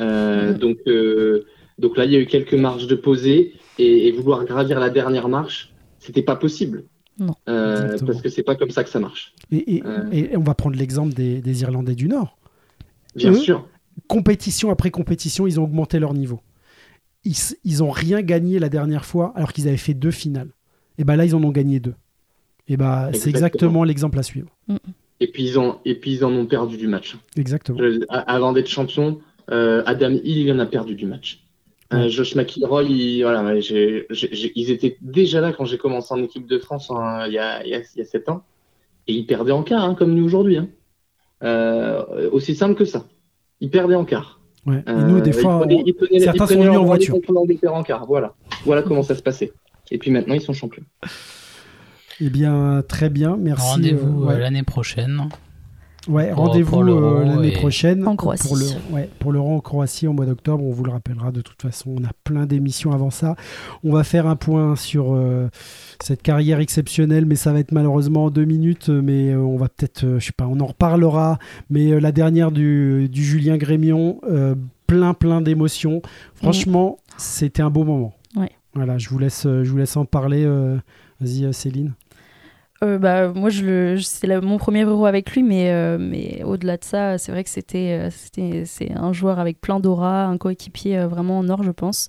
Euh, Mhm. donc, euh, donc là, il y a eu quelques marches de posée et, et vouloir gravir la dernière marche, c'était pas possible. Non. Euh, parce que c'est pas comme ça que ça marche. Et, et- et on va prendre l'exemple des, des Irlandais du Nord. Bien Eux, sûr. compétition après compétition, ils ont augmenté leur niveau. Ils, ils ont rien gagné la dernière fois alors qu'ils avaient fait deux finales. Et ben là, ils en ont gagné deux. Et ben c'est Exactement. exactement l'exemple à suivre. Et puis ils ont, et puis ils en ont perdu du match. Exactement. Je- a- avant d'être champion, euh, Adam Hill, il en a perdu du match. Euh. Josh McIlroy, il- voilà, ils étaient déjà là quand j'ai commencé en équipe de France en- il y, a, il y a- il y a 7 ans. Et ils perdaient en quart, hein, comme nous aujourd'hui. hein. Euh, aussi simple que ça. Ils perdaient en quart. Ouais. Et Euh, nous, des fois, prenaient- on- prenaient- certains sont venus en voiture. en quart. Voilà. Voilà comment ça se passait. Et puis maintenant, ils sont champions. Eh bien, très bien. Merci. Rendez-vous euh, ouais. euh, l'année prochaine. Ouais, rendez-vous euh, l'année et- prochaine. En Croatie. Pour le, ouais, pour l'Euro en Croatie au mois d'octobre. On vous le rappellera de toute façon. On a plein d'émissions avant ça. On va faire un point sur euh, cette carrière exceptionnelle, mais ça va être malheureusement en deux minutes. Mais euh, on va peut-être, euh, je sais pas, on en reparlera. Mais euh, la dernière du, du Julien Grémion, euh, plein, plein d'émotions. Franchement, c'était un beau moment. Ouais. Voilà, je vous laisse, je vous laisse en parler. euh, Vas-y, Céline. Euh, bah, moi, je je- c'est mon premier euro avec lui, mais, euh, mais au-delà de ça, c'est vrai que euh, c'était, c'est un joueur avec plein d'aura, un coéquipier vraiment en or, je pense.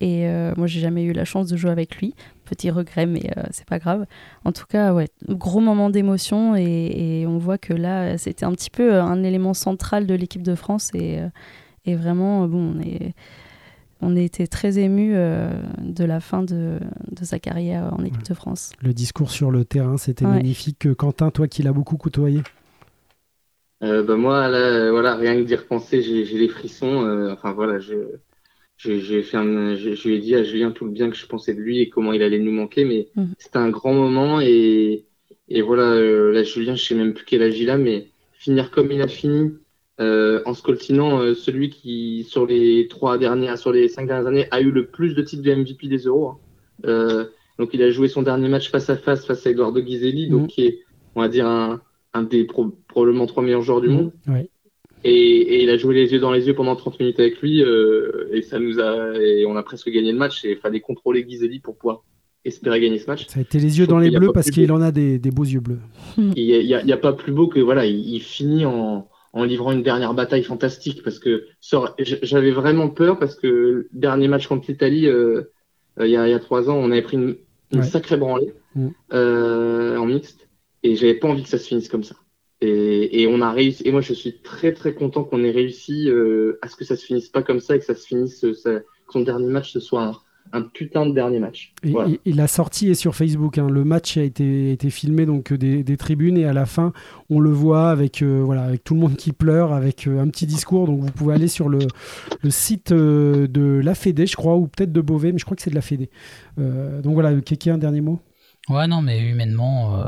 Et euh, moi, j'ai jamais eu la chance de jouer avec lui. Petit regret, mais c'est pas grave. En tout cas, ouais, gros moment d'émotion et, on voit que là, c'était un petit peu un élément central de l'équipe de France et, et vraiment, bon, on est on était très émus de la fin de, de, sa carrière en équipe de France. Le discours sur le terrain, c'était magnifique. Quentin, toi qui l'as beaucoup côtoyé bah moi, voilà, rien que d'y repenser, j'ai les frissons. enfin voilà, je, j'ai fait je lui ai dit à Julien tout le bien que je pensais de lui et comment il allait nous manquer, mais mhm. c'était un grand moment et, et voilà, euh, là Julien, je sais même plus quel âge il a, mais finir comme il a fini, euh, en scoltinant euh, celui qui sur les trois dernières, sur les cinq dernières années a eu le plus de titres de MVP des Euros. Hein. Euh, donc il a joué son dernier match face à face face à Eduardo Ghiselli, donc mhm. qui est, on va dire un, un des probablement trois meilleurs joueurs du mhm. monde. Ouais. Et, et, il a joué les yeux dans les yeux pendant 30 minutes avec lui euh, et ça nous a et on a presque gagné le match et il fallait contrôler Ghiselli pour pouvoir espérer gagner ce match. Ça a été les yeux dans les bleus parce qu'il en a des, des, beaux yeux bleus. Il n'y a, a, pas plus beau que voilà, il, finit en, en, livrant une dernière bataille fantastique parce que j'avais vraiment peur parce que le dernier match contre l'Italie euh, il, y a, il y a trois ans, on avait pris une, une sacrée branlée mm. euh, en mixte et j'avais pas envie que ça se finisse comme ça. Et, et, on a réussi. Et moi, je suis très très content qu'on ait réussi euh, à ce que ça se finisse pas comme ça et que ça se finisse, ça, que son dernier match ce soit un, putain de dernier match. Et, la sortie est sur Facebook. Hein. Le match a été, été filmé donc des, des, tribunes et à la fin, on le voit avec euh, voilà avec tout le monde qui pleure, avec un petit discours. Donc vous pouvez aller sur le, le site de la Fédé, je crois, ou peut-être de Beauvais, mais je crois que c'est de la Fédé. donc voilà, Kéké, un dernier mot? Ouais, non, mais humainement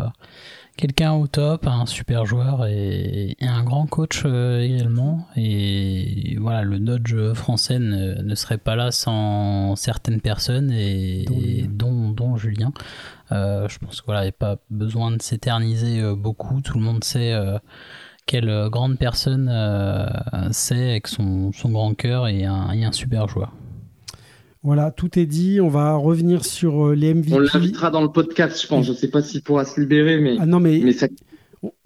quelqu'un au top, un super joueur et, un grand coach euh, également. Et voilà, le Dodge français ne, serait pas là sans certaines personnes et, dont, dont, Julien. Euh, je pense qu'il voilà, n'y a pas besoin de s'éterniser euh, beaucoup. Tout le monde sait quelle grande personne c'est avec son, son, grand cœur et un, et un super joueur. Voilà, tout est dit. On va revenir sur euh, les MVP. On l'invitera dans le podcast, je pense. Je ne sais pas s'il pourra se libérer, mais, ah non, mais... mais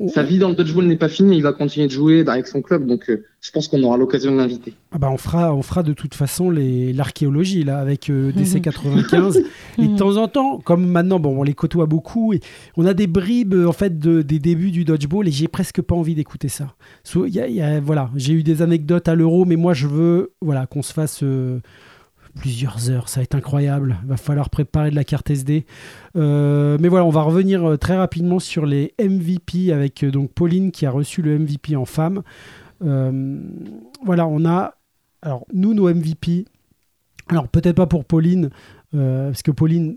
sa vie dans le dodgeball n'est pas finie. Il va continuer de jouer avec son club, donc euh, je pense qu'on aura l'occasion de l'inviter. Ah bah on fera, on fera de toute façon l'archéologie là avec euh, DC 95 et de temps en temps, comme maintenant, bon, on les côtoie beaucoup et on a des bribes en fait de, des débuts du dodgeball et j'ai presque pas envie d'écouter ça. voilà, j'ai eu des anecdotes à l'euro, mais moi je veux, voilà, qu'on se fasse plusieurs heures, ça va être incroyable. Il va falloir préparer de la carte SD. Euh, mais voilà, on va revenir euh, très rapidement sur les MVP avec euh, donc Pauline qui a reçu le MVP en femme. voilà, on a alors nous nos MVP. Alors peut-être pas pour Pauline, parce que Pauline,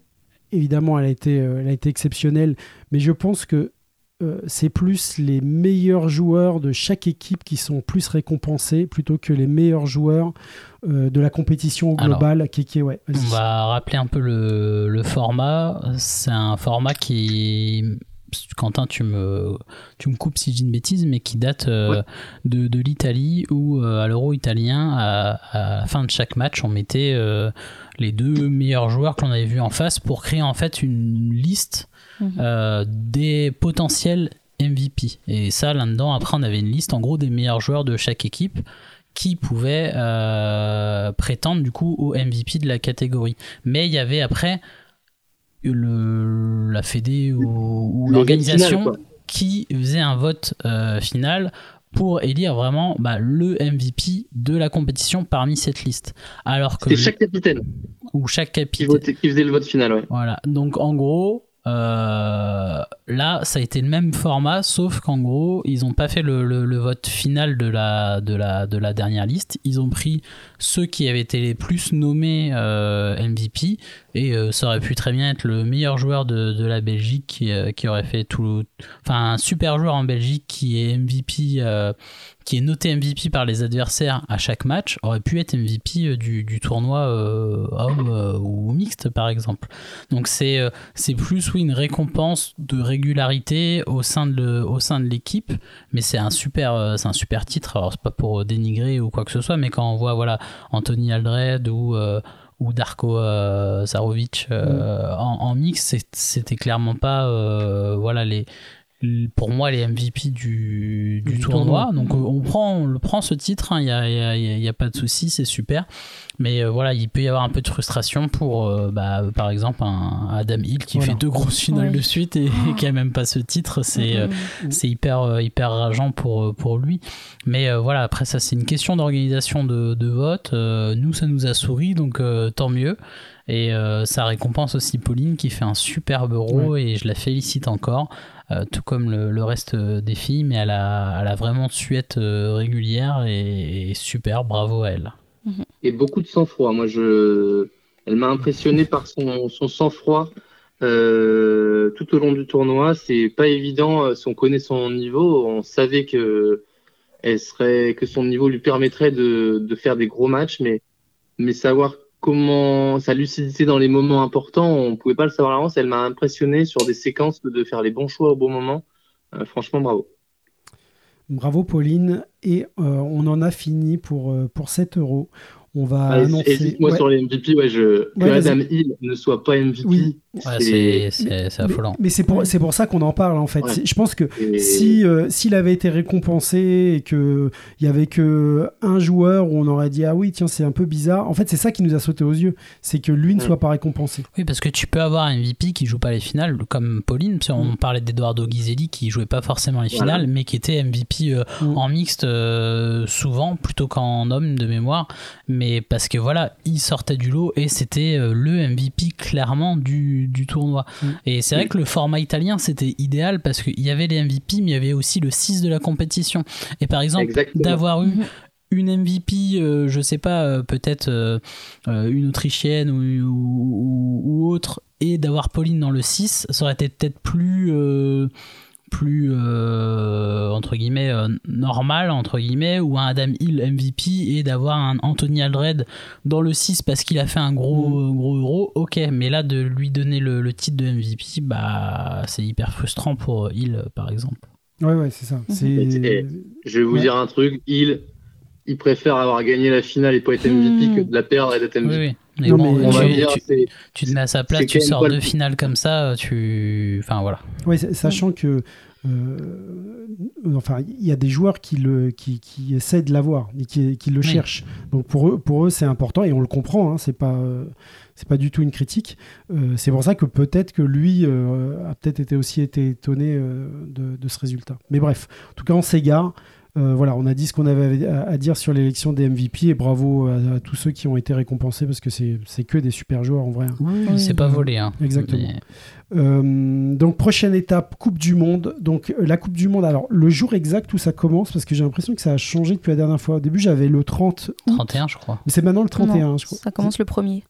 évidemment, elle a été, elle a été exceptionnelle, mais je pense que euh, c'est plus les meilleurs joueurs de chaque équipe qui sont plus récompensés plutôt que les meilleurs joueurs euh, de la compétition globale. qui, ouais, on va rappeler un peu le, format. C'est un format qui Quentin, tu me, tu me coupes si je dis une bêtise, mais qui date euh, de, de l'Italie où à l'Euro italien, à, la fin de chaque match, on mettait les deux meilleurs joueurs que l'on avait vus en face pour créer en fait une liste Mhm. Euh, des potentiels MVP. Et ça, là-dedans, après, on avait une liste en gros des meilleurs joueurs de chaque équipe qui pouvaient euh, prétendre du coup au MVP de la catégorie. Mais il y avait après le, la Fédé ou, l'organisation qui faisait un vote euh, final pour élire vraiment bah, le MVP de la compétition parmi cette liste. Alors que chaque capitaine ou chaque capitaine qui, qui faisait le vote final. Ouais. Voilà. Donc en gros, euh, là, ça a été le même format, sauf qu'en gros, ils n'ont pas fait le, vote final de la, de, la, de la dernière liste. Ils ont pris ceux qui avaient été les plus nommés euh, MVP, et euh, ça aurait pu très bien être le meilleur joueur de, de la Belgique qui, qui, aurait fait tout. Enfin, un super joueur en Belgique qui est MVP qui est noté MVP par les adversaires à chaque match aurait pu être MVP euh, du, du tournoi euh, homme euh, ou mixte par exemple. Donc c'est c'est plus oui une récompense de régularité au sein de au sein de l'équipe, mais c'est un super c'est un super titre. Alors c'est pas pour dénigrer ou quoi que ce soit, mais quand on voit voilà Anthony Aldred ou ou Darko Zarovic mm. en, en, mix, c'était clairement pas voilà les pour moi les MVP du, du, Du tournoi. tournoi. Donc euh, on prend, on le prend ce titre, il n'y a, y a- y pas de souci, c'est super. Mais euh, voilà, il peut y avoir un peu de frustration pour, euh, bah, par exemple, un Adam Hill qui Voilà. fait deux grosses finales Ouais. de suite et, qui a même pas ce titre. C'est euh, c'est hyper, euh, hyper rageant pour, pour lui. Mais euh, voilà, après ça, c'est une question d'organisation de, de vote. Euh, nous, ça nous a souri, donc euh, tant mieux. Et euh, ça récompense aussi Pauline qui fait un superbe euro et je la félicite encore, euh, tout comme le, reste euh, des filles. Mais elle a, elle a vraiment su être euh, régulière et, et super, bravo à elle. et beaucoup de sang-froid. Moi, je, elle m'a impressionné par son, sang-froid tout au long du tournoi. C'est pas évident si on connaît son niveau. On savait que elle serait, que son niveau lui permettrait de, de faire des gros matchs, mais, mais savoir comment sa lucidité dans les moments importants, on pouvait pas le savoir à l'avance. Elle m'a impressionné sur des séquences de faire les bons choix au bon moment. Euh, franchement, bravo. Bravo Pauline. Et euh, on en a fini pour, euh, pour 7 euros. On va et- annoncer. et juste moi Ouais. sur les MVP, ouais, je, que Ouais. Adam Hill ne soit pas MVP, Oui. Ouais, c'est- c'est Mais- affolant. Mais, c'est pour, c'est pour ça qu'on en parle en fait. Ouais. Je pense que si euh, s'il avait été récompensé et que il y avait que un joueur où on aurait dit ah oui tiens c'est un peu bizarre. En fait c'est ça qui nous a sauté aux yeux, c'est que lui ne soit pas récompensé. Oui, parce que tu peux avoir un MVP qui joue pas les finales, comme Pauline. Qu'on Mm. parlait d'Eduardo Ghiselli qui jouait pas forcément les Voilà. finales, mais qui était MVP euh, Mm. en mixte euh, souvent plutôt qu'en homme de mémoire. Mais parce que voilà, il sortait du lot et c'était euh, le MVP clairement du, du tournoi. Mm. Et c'est vrai que le format italien c'était idéal parce qu'il y avait les MVP, mais il y avait aussi le 6 de la compétition. Et par exemple, d'avoir eu Mhm. une MVP, euh, je sais pas, euh, peut-être euh, une autrichienne ou, ou- ou autre, et d'avoir Pauline dans le 6, ça aurait été peut-être plus, plus euh, entre guillemets, euh, normal, entre guillemets, ou un Adam Hill MVP, et d'avoir un Anthony Aldred dans le 6 parce qu'il a fait un gros, gros euro, ok, mais là, de lui donner le, le titre de MVP, bah, c'est hyper frustrant pour Hill, par exemple. Ouais ouais c'est ça. C'est Et- Je vais vous Ouais. dire un truc, il, il préfère avoir gagné la finale et pas être MVP Hmm. que de la perdre et d'être Oui, MVP. oui. Mais Non, bon, mais On va tu- dire, tu- c'est tu te mets à sa place, tu sors pas deux le- finales comme ça, tu. Enfin voilà. Sachant que euh, enfin il y a des joueurs qui le qui, qui essaient de l'avoir et qui, qui le Oui. cherchent. Donc pour eux pour eux c'est important et on le comprend. Hein, c'est pas euh, c'est pas du tout une critique. Euh, c'est pour ça que peut-être que lui euh, a peut-être été aussi été étonné euh, de, de ce résultat. Mais bref, en tout cas on s'égare. Euh, voilà, on a dit ce qu'on avait à, à dire sur l'élection des MVP et bravo à, à tous ceux qui ont été récompensés parce que c'est c'est que des super joueurs en vrai. hein. Oui. C'est pas volé. Hein. Exactement. Mais- Euh, donc prochaine étape, Coupe du Monde. Donc la Coupe du Monde, alors le jour exact où ça commence, parce que j'ai l'impression que ça a changé depuis la dernière fois. Au début j'avais le 30 août, 31, je crois. mais c'est maintenant le 31 Non, je crois. Ça commence le premier.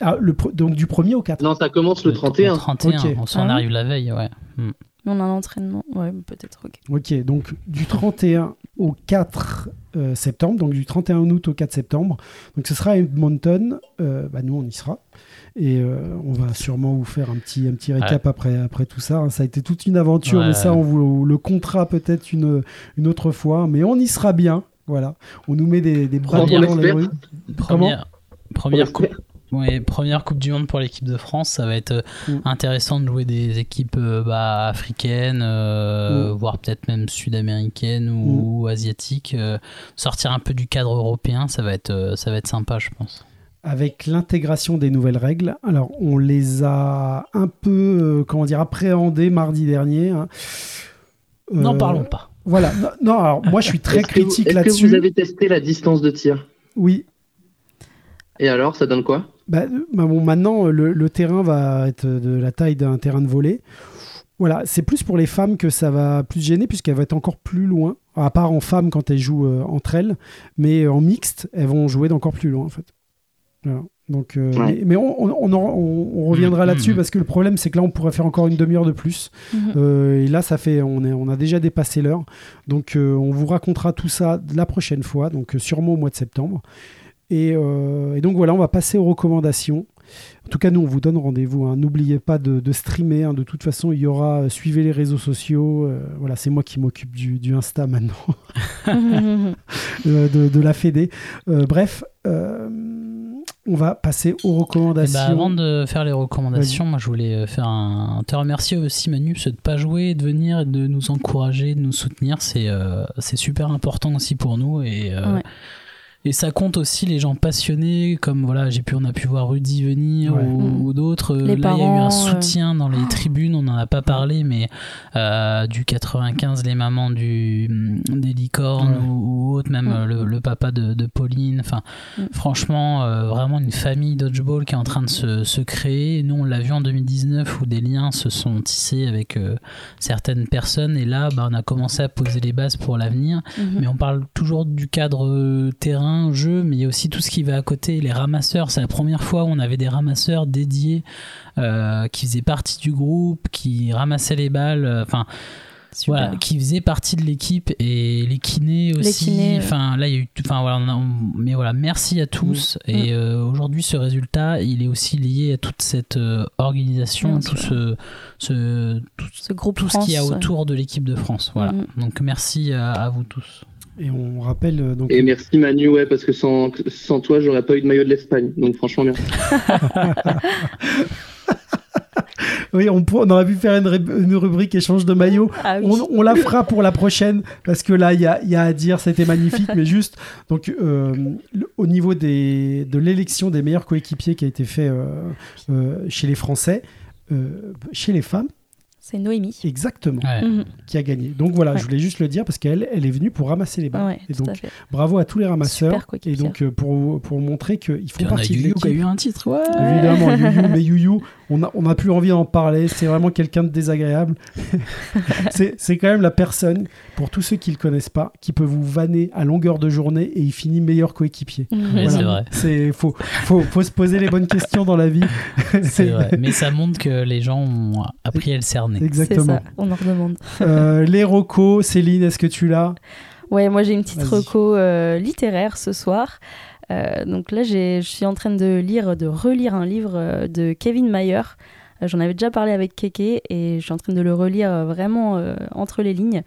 Ah, le donc du 1er au 4 Non, ça commence le 31. 31, Ok. on s'en Ah arrive la veille, ouais. Hmm. On a un entraînement. Ouais, peut-être, ok. Ok, donc du 31 au 4 euh, septembre, donc du 31 août au 4 septembre. Donc ce sera à Edmonton, Euh, bah, nous on y sera. Et euh, on va sûrement vous faire un petit, un petit récap après, après tout ça. hein. Ça a été toute une aventure, Ouais. mais ça on vous le comptera peut-être une, une autre fois. Mais on y sera bien. Voilà, on nous met des, des on dans les rues. Première, première, On coupe, ouais, première Coupe du Monde pour l'équipe de France, ça va être euh, Mm. intéressant de jouer des équipes euh, bah, africaines, euh, Mm. voire peut-être même sud-américaines ou, asiatiques. euh, sortir un peu du cadre européen, ça va être, euh, ça va être sympa, je pense. avec l'intégration des nouvelles règles. Alors, on les a un peu, euh, comment dire, appréhendées mardi dernier. hein. N'en parlons pas. Voilà. Non, non, alors moi, je suis très critique Est-ce que là-dessus. vous avez testé la distance de tir? Oui. Et alors, ça donne quoi? Bah, euh, bah bon, maintenant, le, le terrain va être de la taille d'un terrain de volley. Voilà, c'est plus pour les femmes que ça va plus gêner puisqu'elles vont être encore plus loin, à part en femmes quand elles jouent euh, entre elles, mais en mixte, elles vont jouer d'encore plus loin en fait. Voilà. Donc, euh, Ouais. mais, mais on, on, on en- on- on reviendra Mhm, là-dessus mhm. parce que le problème c'est que là on pourrait faire encore une demi-heure de plus. Mhm. Euh, et là, ça fait, on, est, on a déjà dépassé l'heure. Donc, euh, on vous racontera tout ça la prochaine fois, donc euh, sûrement au mois de septembre. Et, euh, et donc voilà, on va passer aux recommandations. En tout cas, nous, on vous donne rendez-vous. hein. N'oubliez pas de, de streamer. hein. De toute façon, il y aura. euh, suivez les réseaux sociaux. euh, voilà, c'est moi qui m'occupe du, du Insta maintenant, de, de la Fédé. Euh, bref, euh, on va passer aux Eh ben, recommandations. avant de faire les recommandations, moi je voulais faire un, te remercier aussi Manu de pas jouer, de venir et de nous encourager, de nous soutenir. C'est euh, c'est super important aussi pour nous et euh, Ouais. Et ça compte aussi les gens passionnés comme voilà j'ai pu on a pu voir Rudy venir Ouais. ou, ou d'autres. Les Là il y a eu un euh. soutien dans les tribunes, on n'en a pas parlé mais euh, du 95 les mamans du des licornes Ouais. ou, ou autres même Mhm. euh, le, le papa de, de Pauline. Enfin franchement euh, vraiment une famille dodgeball qui est en train de se, se créer. Nous, on l'a vu en 2019 où des liens se sont tissés avec euh, certaines personnes et là, bah, on a commencé à poser les bases pour l'avenir. Mhm. Mais on parle toujours du cadre euh, terrain, jeu, mais il y a aussi tout ce qui va à côté, les ramasseurs. C'est la première fois où on avait des ramasseurs dédiés euh, qui faisaient partie du groupe, qui ramassaient les balles. euh, Enfin, voilà, qui faisaient partie de l'équipe et les kinés aussi. kinés. Enfin, là, il y a eu. Enfin, voilà, on a- on- mais voilà, merci à tous. Et euh, aujourd'hui, ce résultat, il est aussi lié à toute cette euh, organisation, Bien tout ce, ce, tout, Ce groupe tout ce qu'il y a ouais. autour de l'équipe de France. Voilà. Mhm. Donc, merci à, à vous tous. Et on rappelle euh, donc Et merci Manu, ouais, parce que sans, sans toi, j'aurais pas eu de maillot de l'Espagne. Donc franchement, merci. oui, on, pour- on aurait pu faire une, une rubrique échange de maillots. Ah oui. On, on la fera pour la prochaine parce que là, il y a, il y a à dire, c'était magnifique, mais juste donc euh, le- au niveau des, de l'élection des meilleurs coéquipiers qui a été fait euh, euh, chez les Français, euh, chez les femmes, C'est Noémie. exactement, Ouais. Mhm. qui a gagné. Donc voilà, Ouais. je voulais juste le dire parce qu'elle, elle est venue pour ramasser les balles. Ouais, et donc bravo à tous les ramasseurs Super et donc euh, pour pour montrer qu'ils font partie de Yuyu qui a l'équipe. eu un titre. Ouais. Évidemment, Yuyu, mais Yuyu, on a, on a plus envie d'en parler. C'est vraiment quelqu'un de désagréable. c'est c'est quand même la personne, pour tous ceux qui le connaissent pas, qui peut vous vanner à longueur de journée et il finit meilleur coéquipier. Voilà. c'est vrai. C'est faut, faut, faut se poser les bonnes questions dans la vie. C'est vrai. Mais ça montre que les gens ont appris à le cerner. C'est Exactement. ça, on en redemande. Euh, les recos, Céline, est-ce que tu l'as? Ouais, moi j'ai une petite reco euh, littéraire ce soir. Euh, donc là, je suis en train de lire, de relire un livre de Kevin Mayer. Euh, J'en avais déjà parlé avec Keke et je suis en train de le relire vraiment euh, entre les lignes.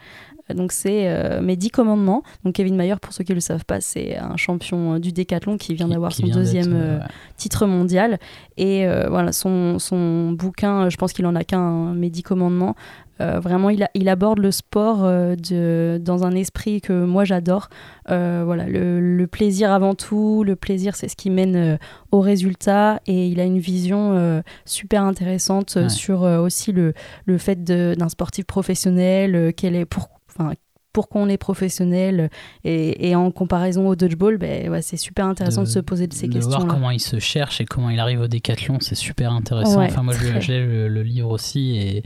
Donc c'est euh, mes 10 commandements. Donc Kevin Mayer, pour ceux qui ne le savent pas, c'est un champion euh, du décathlon qui vient d'avoir son vient deuxième euh, titre mondial. Et voilà, son, son bouquin, je pense qu'il en a qu'un, Mes 10 commandements. Vraiment, il, a- il aborde le sport de, dans un esprit que moi j'adore. Voilà, le, le plaisir avant tout, le plaisir c'est ce qui mène au résultat et il a une vision super intéressante Ouais. sur aussi le, le fait d'un sportif professionnel, quel est pour, enfin, pourquoi on est professionnel et, et en comparaison au dodgeball, ben, ouais, c'est super intéressant de, De- se poser de ces de voir questions-là. comment il se cherche et comment il arrive au décathlon, c'est super intéressant. Ouais, enfin, moi, l'ai le, le livre aussi et,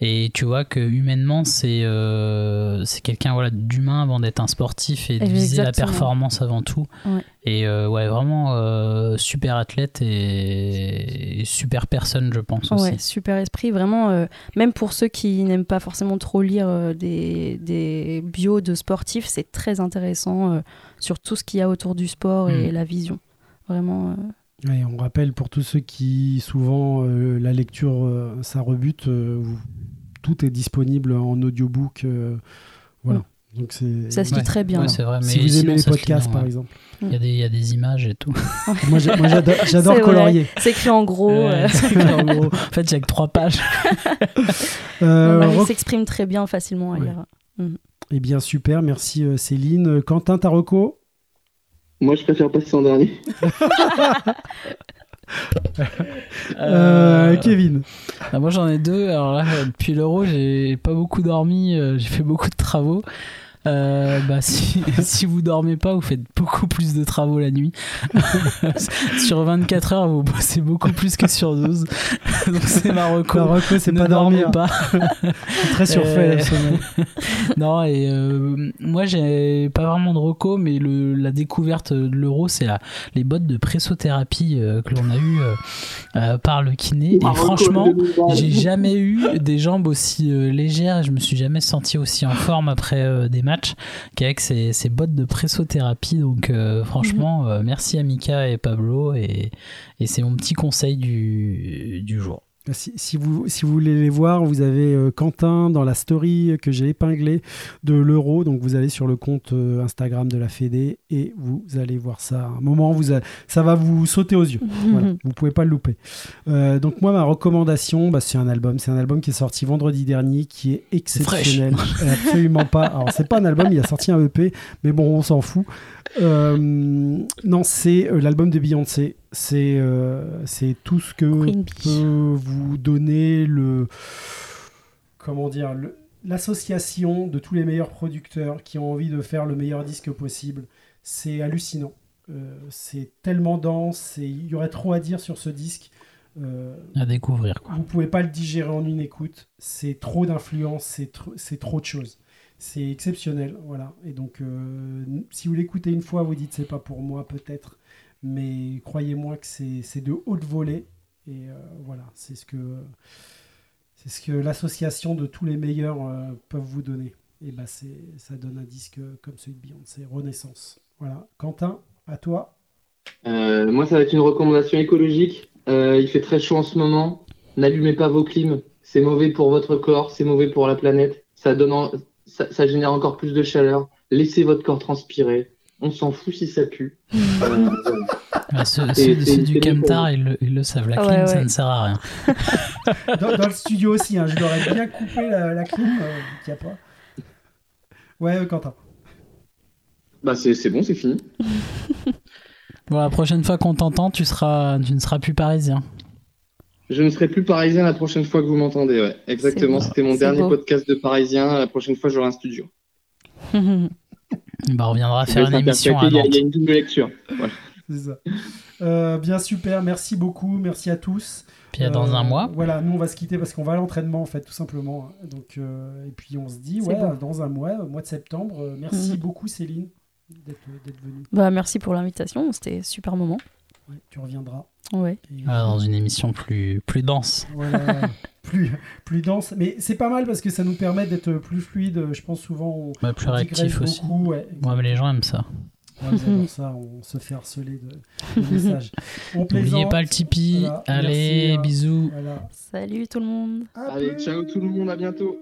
et tu vois que humainement, c'est euh, quelqu'un voilà, d'humain avant d'être un sportif et de viser la performance avant tout. Ouais. Et euh, ouais, vraiment euh, super athlète et, et super personne, je pense aussi. Super esprit, vraiment. euh, même pour ceux qui n'aiment pas forcément trop lire des, des bios de sportifs, c'est très intéressant sur tout ce qu'il y a autour du sport et Mm. la vision. Vraiment. Et on rappelle pour tous ceux qui, souvent, euh, la lecture, euh, ça rebute, euh, tout est disponible en audiobook. euh, voilà. Donc c'est. Ça se lit Ouais. très bien. Ouais, c'est vrai. si vous sinon, aimez les podcasts, bien, par ouais. exemple. Il y, a des, il y a des images et tout. Moi, j'adore, colorier. C'est écrit en gros. Euh, en gros. En fait, il y a que trois pages. Euh, Marie Roc- s'exprime très bien facilement à Ouais. lire. Eh bien, super. Merci, Céline. Quentin Tarocco Moi, je préfère passer en dernier. Euh, Kevin. Ah, moi j'en ai deux. Alors là, depuis l'euro, j'ai pas beaucoup dormi. euh, j'ai fait beaucoup de travaux. Euh, bah, si, si vous dormez pas, vous faites beaucoup plus de travaux la nuit. sur 24 heures, vous bossez beaucoup plus que sur 12. Donc c'est ma reco. Tarocco, c'est Ne pas dormez dormir. pas. C'est très surfait, Euh, le sommeil. non, et euh, moi j'ai pas vraiment de reco, mais le, la découverte de l'euro, c'est la- les bottes de pressothérapie euh, que l'on a eu par le kiné. Et franchement, j'ai jamais eu des jambes aussi euh, légères. Je me suis jamais senti aussi en forme après euh, des matchs qu'avec ces, ces bottes de pressothérapie. Donc, euh, franchement, euh, merci à Mika et Pablo. Et, et c'est mon petit conseil du, du jour. Si, si vous, si vous voulez les voir, vous avez euh, Quentin dans la story que j'ai épinglée de l'euro. Donc vous allez sur le compte euh, Instagram de la Fédé et vous allez voir ça. À un moment, vous a- ça va vous sauter aux yeux. Voilà, vous pouvez pas le louper. Euh, donc moi, ma recommandation, bah, c'est un album. C'est un album qui est sorti vendredi dernier, qui est exceptionnel. Absolument pas. Alors c'est pas un album, il a sorti un EP, mais bon, on s'en fout. Non, c'est l'album de Beyoncé. C'est euh, c'est tout ce que Queen Bee. peut vous donner le comment dire l'association de tous les meilleurs producteurs qui ont envie de faire le meilleur disque possible. C'est hallucinant. Euh, c'est tellement dense. et Il y aurait trop à dire sur ce disque. Euh, À découvrir, quoi. vous pouvez pas le digérer en une écoute. C'est trop d'influence, c'est tr- c'est trop de choses. C'est exceptionnel, voilà. Et donc, euh, si vous l'écoutez une fois, vous dites c'est pas pour moi peut-être, mais croyez-moi que c'est de haute volée. Et euh, voilà, c'est ce que c'est ce que l'association de tous les meilleurs euh, peuvent vous donner. Et bah ça donne un disque comme celui de Beyoncé, Renaissance. Voilà, Quentin, à toi. Euh, moi, ça va être une recommandation écologique. Il fait très chaud en ce moment. N'allumez pas vos clims. C'est mauvais pour votre corps, c'est mauvais pour la planète. Ça, donne ça génère encore plus de chaleur. Laissez votre corps transpirer. On s'en fout si ça pue. Euh. Ah, ceux, du Camtar, ils, le- ils le savent. La Ah clim, ouais, ça ne sert à rien. Dans, dans le studio aussi, hein, je leur ai bien coupé la, la clim, euh, qu'il y a pas. Ouais, euh, Quentin. bah, c'est bon, c'est fini. Bon, la prochaine fois qu'on t'entend, tu, seras, tu ne seras plus parisien. Je ne serai plus parisien la prochaine fois que vous m'entendez. Ouais. Exactement, c'était mon dernier beau. podcast de parisien. La prochaine fois, j'aurai un studio. Bah, on reviendra faire une émission il y a- il y a une double lecture. Voilà. C'est ça. Euh, bien super, merci beaucoup, merci à tous. Puis à dans Euh, un mois. Voilà, nous on va se quitter parce qu'on va à l'entraînement en fait, tout simplement. Donc, euh, et puis on se dit, C'est ouais, bon. dans un mois, au mois de septembre. Euh, merci Mhm. beaucoup Céline d'être venue. bah, merci pour l'invitation, c'était un super moment. Ouais, tu reviendras. Ouais. Et, Voilà, dans une émission plus, plus dense. voilà, plus, plus dense. Mais c'est pas mal parce que ça nous permet d'être plus fluide. Je pense souvent on, Bah, plus on réactif aussi. beaucoup. Ouais, Ouais, mais les gens aiment ça. Ouais, ils ça, on se fait harceler de, de messages. On N'oubliez pas le Tipeee. Voilà, Allez, merci, euh, bisous. Voilà. Salut tout le monde. À Allez, ciao tout le monde, à bientôt.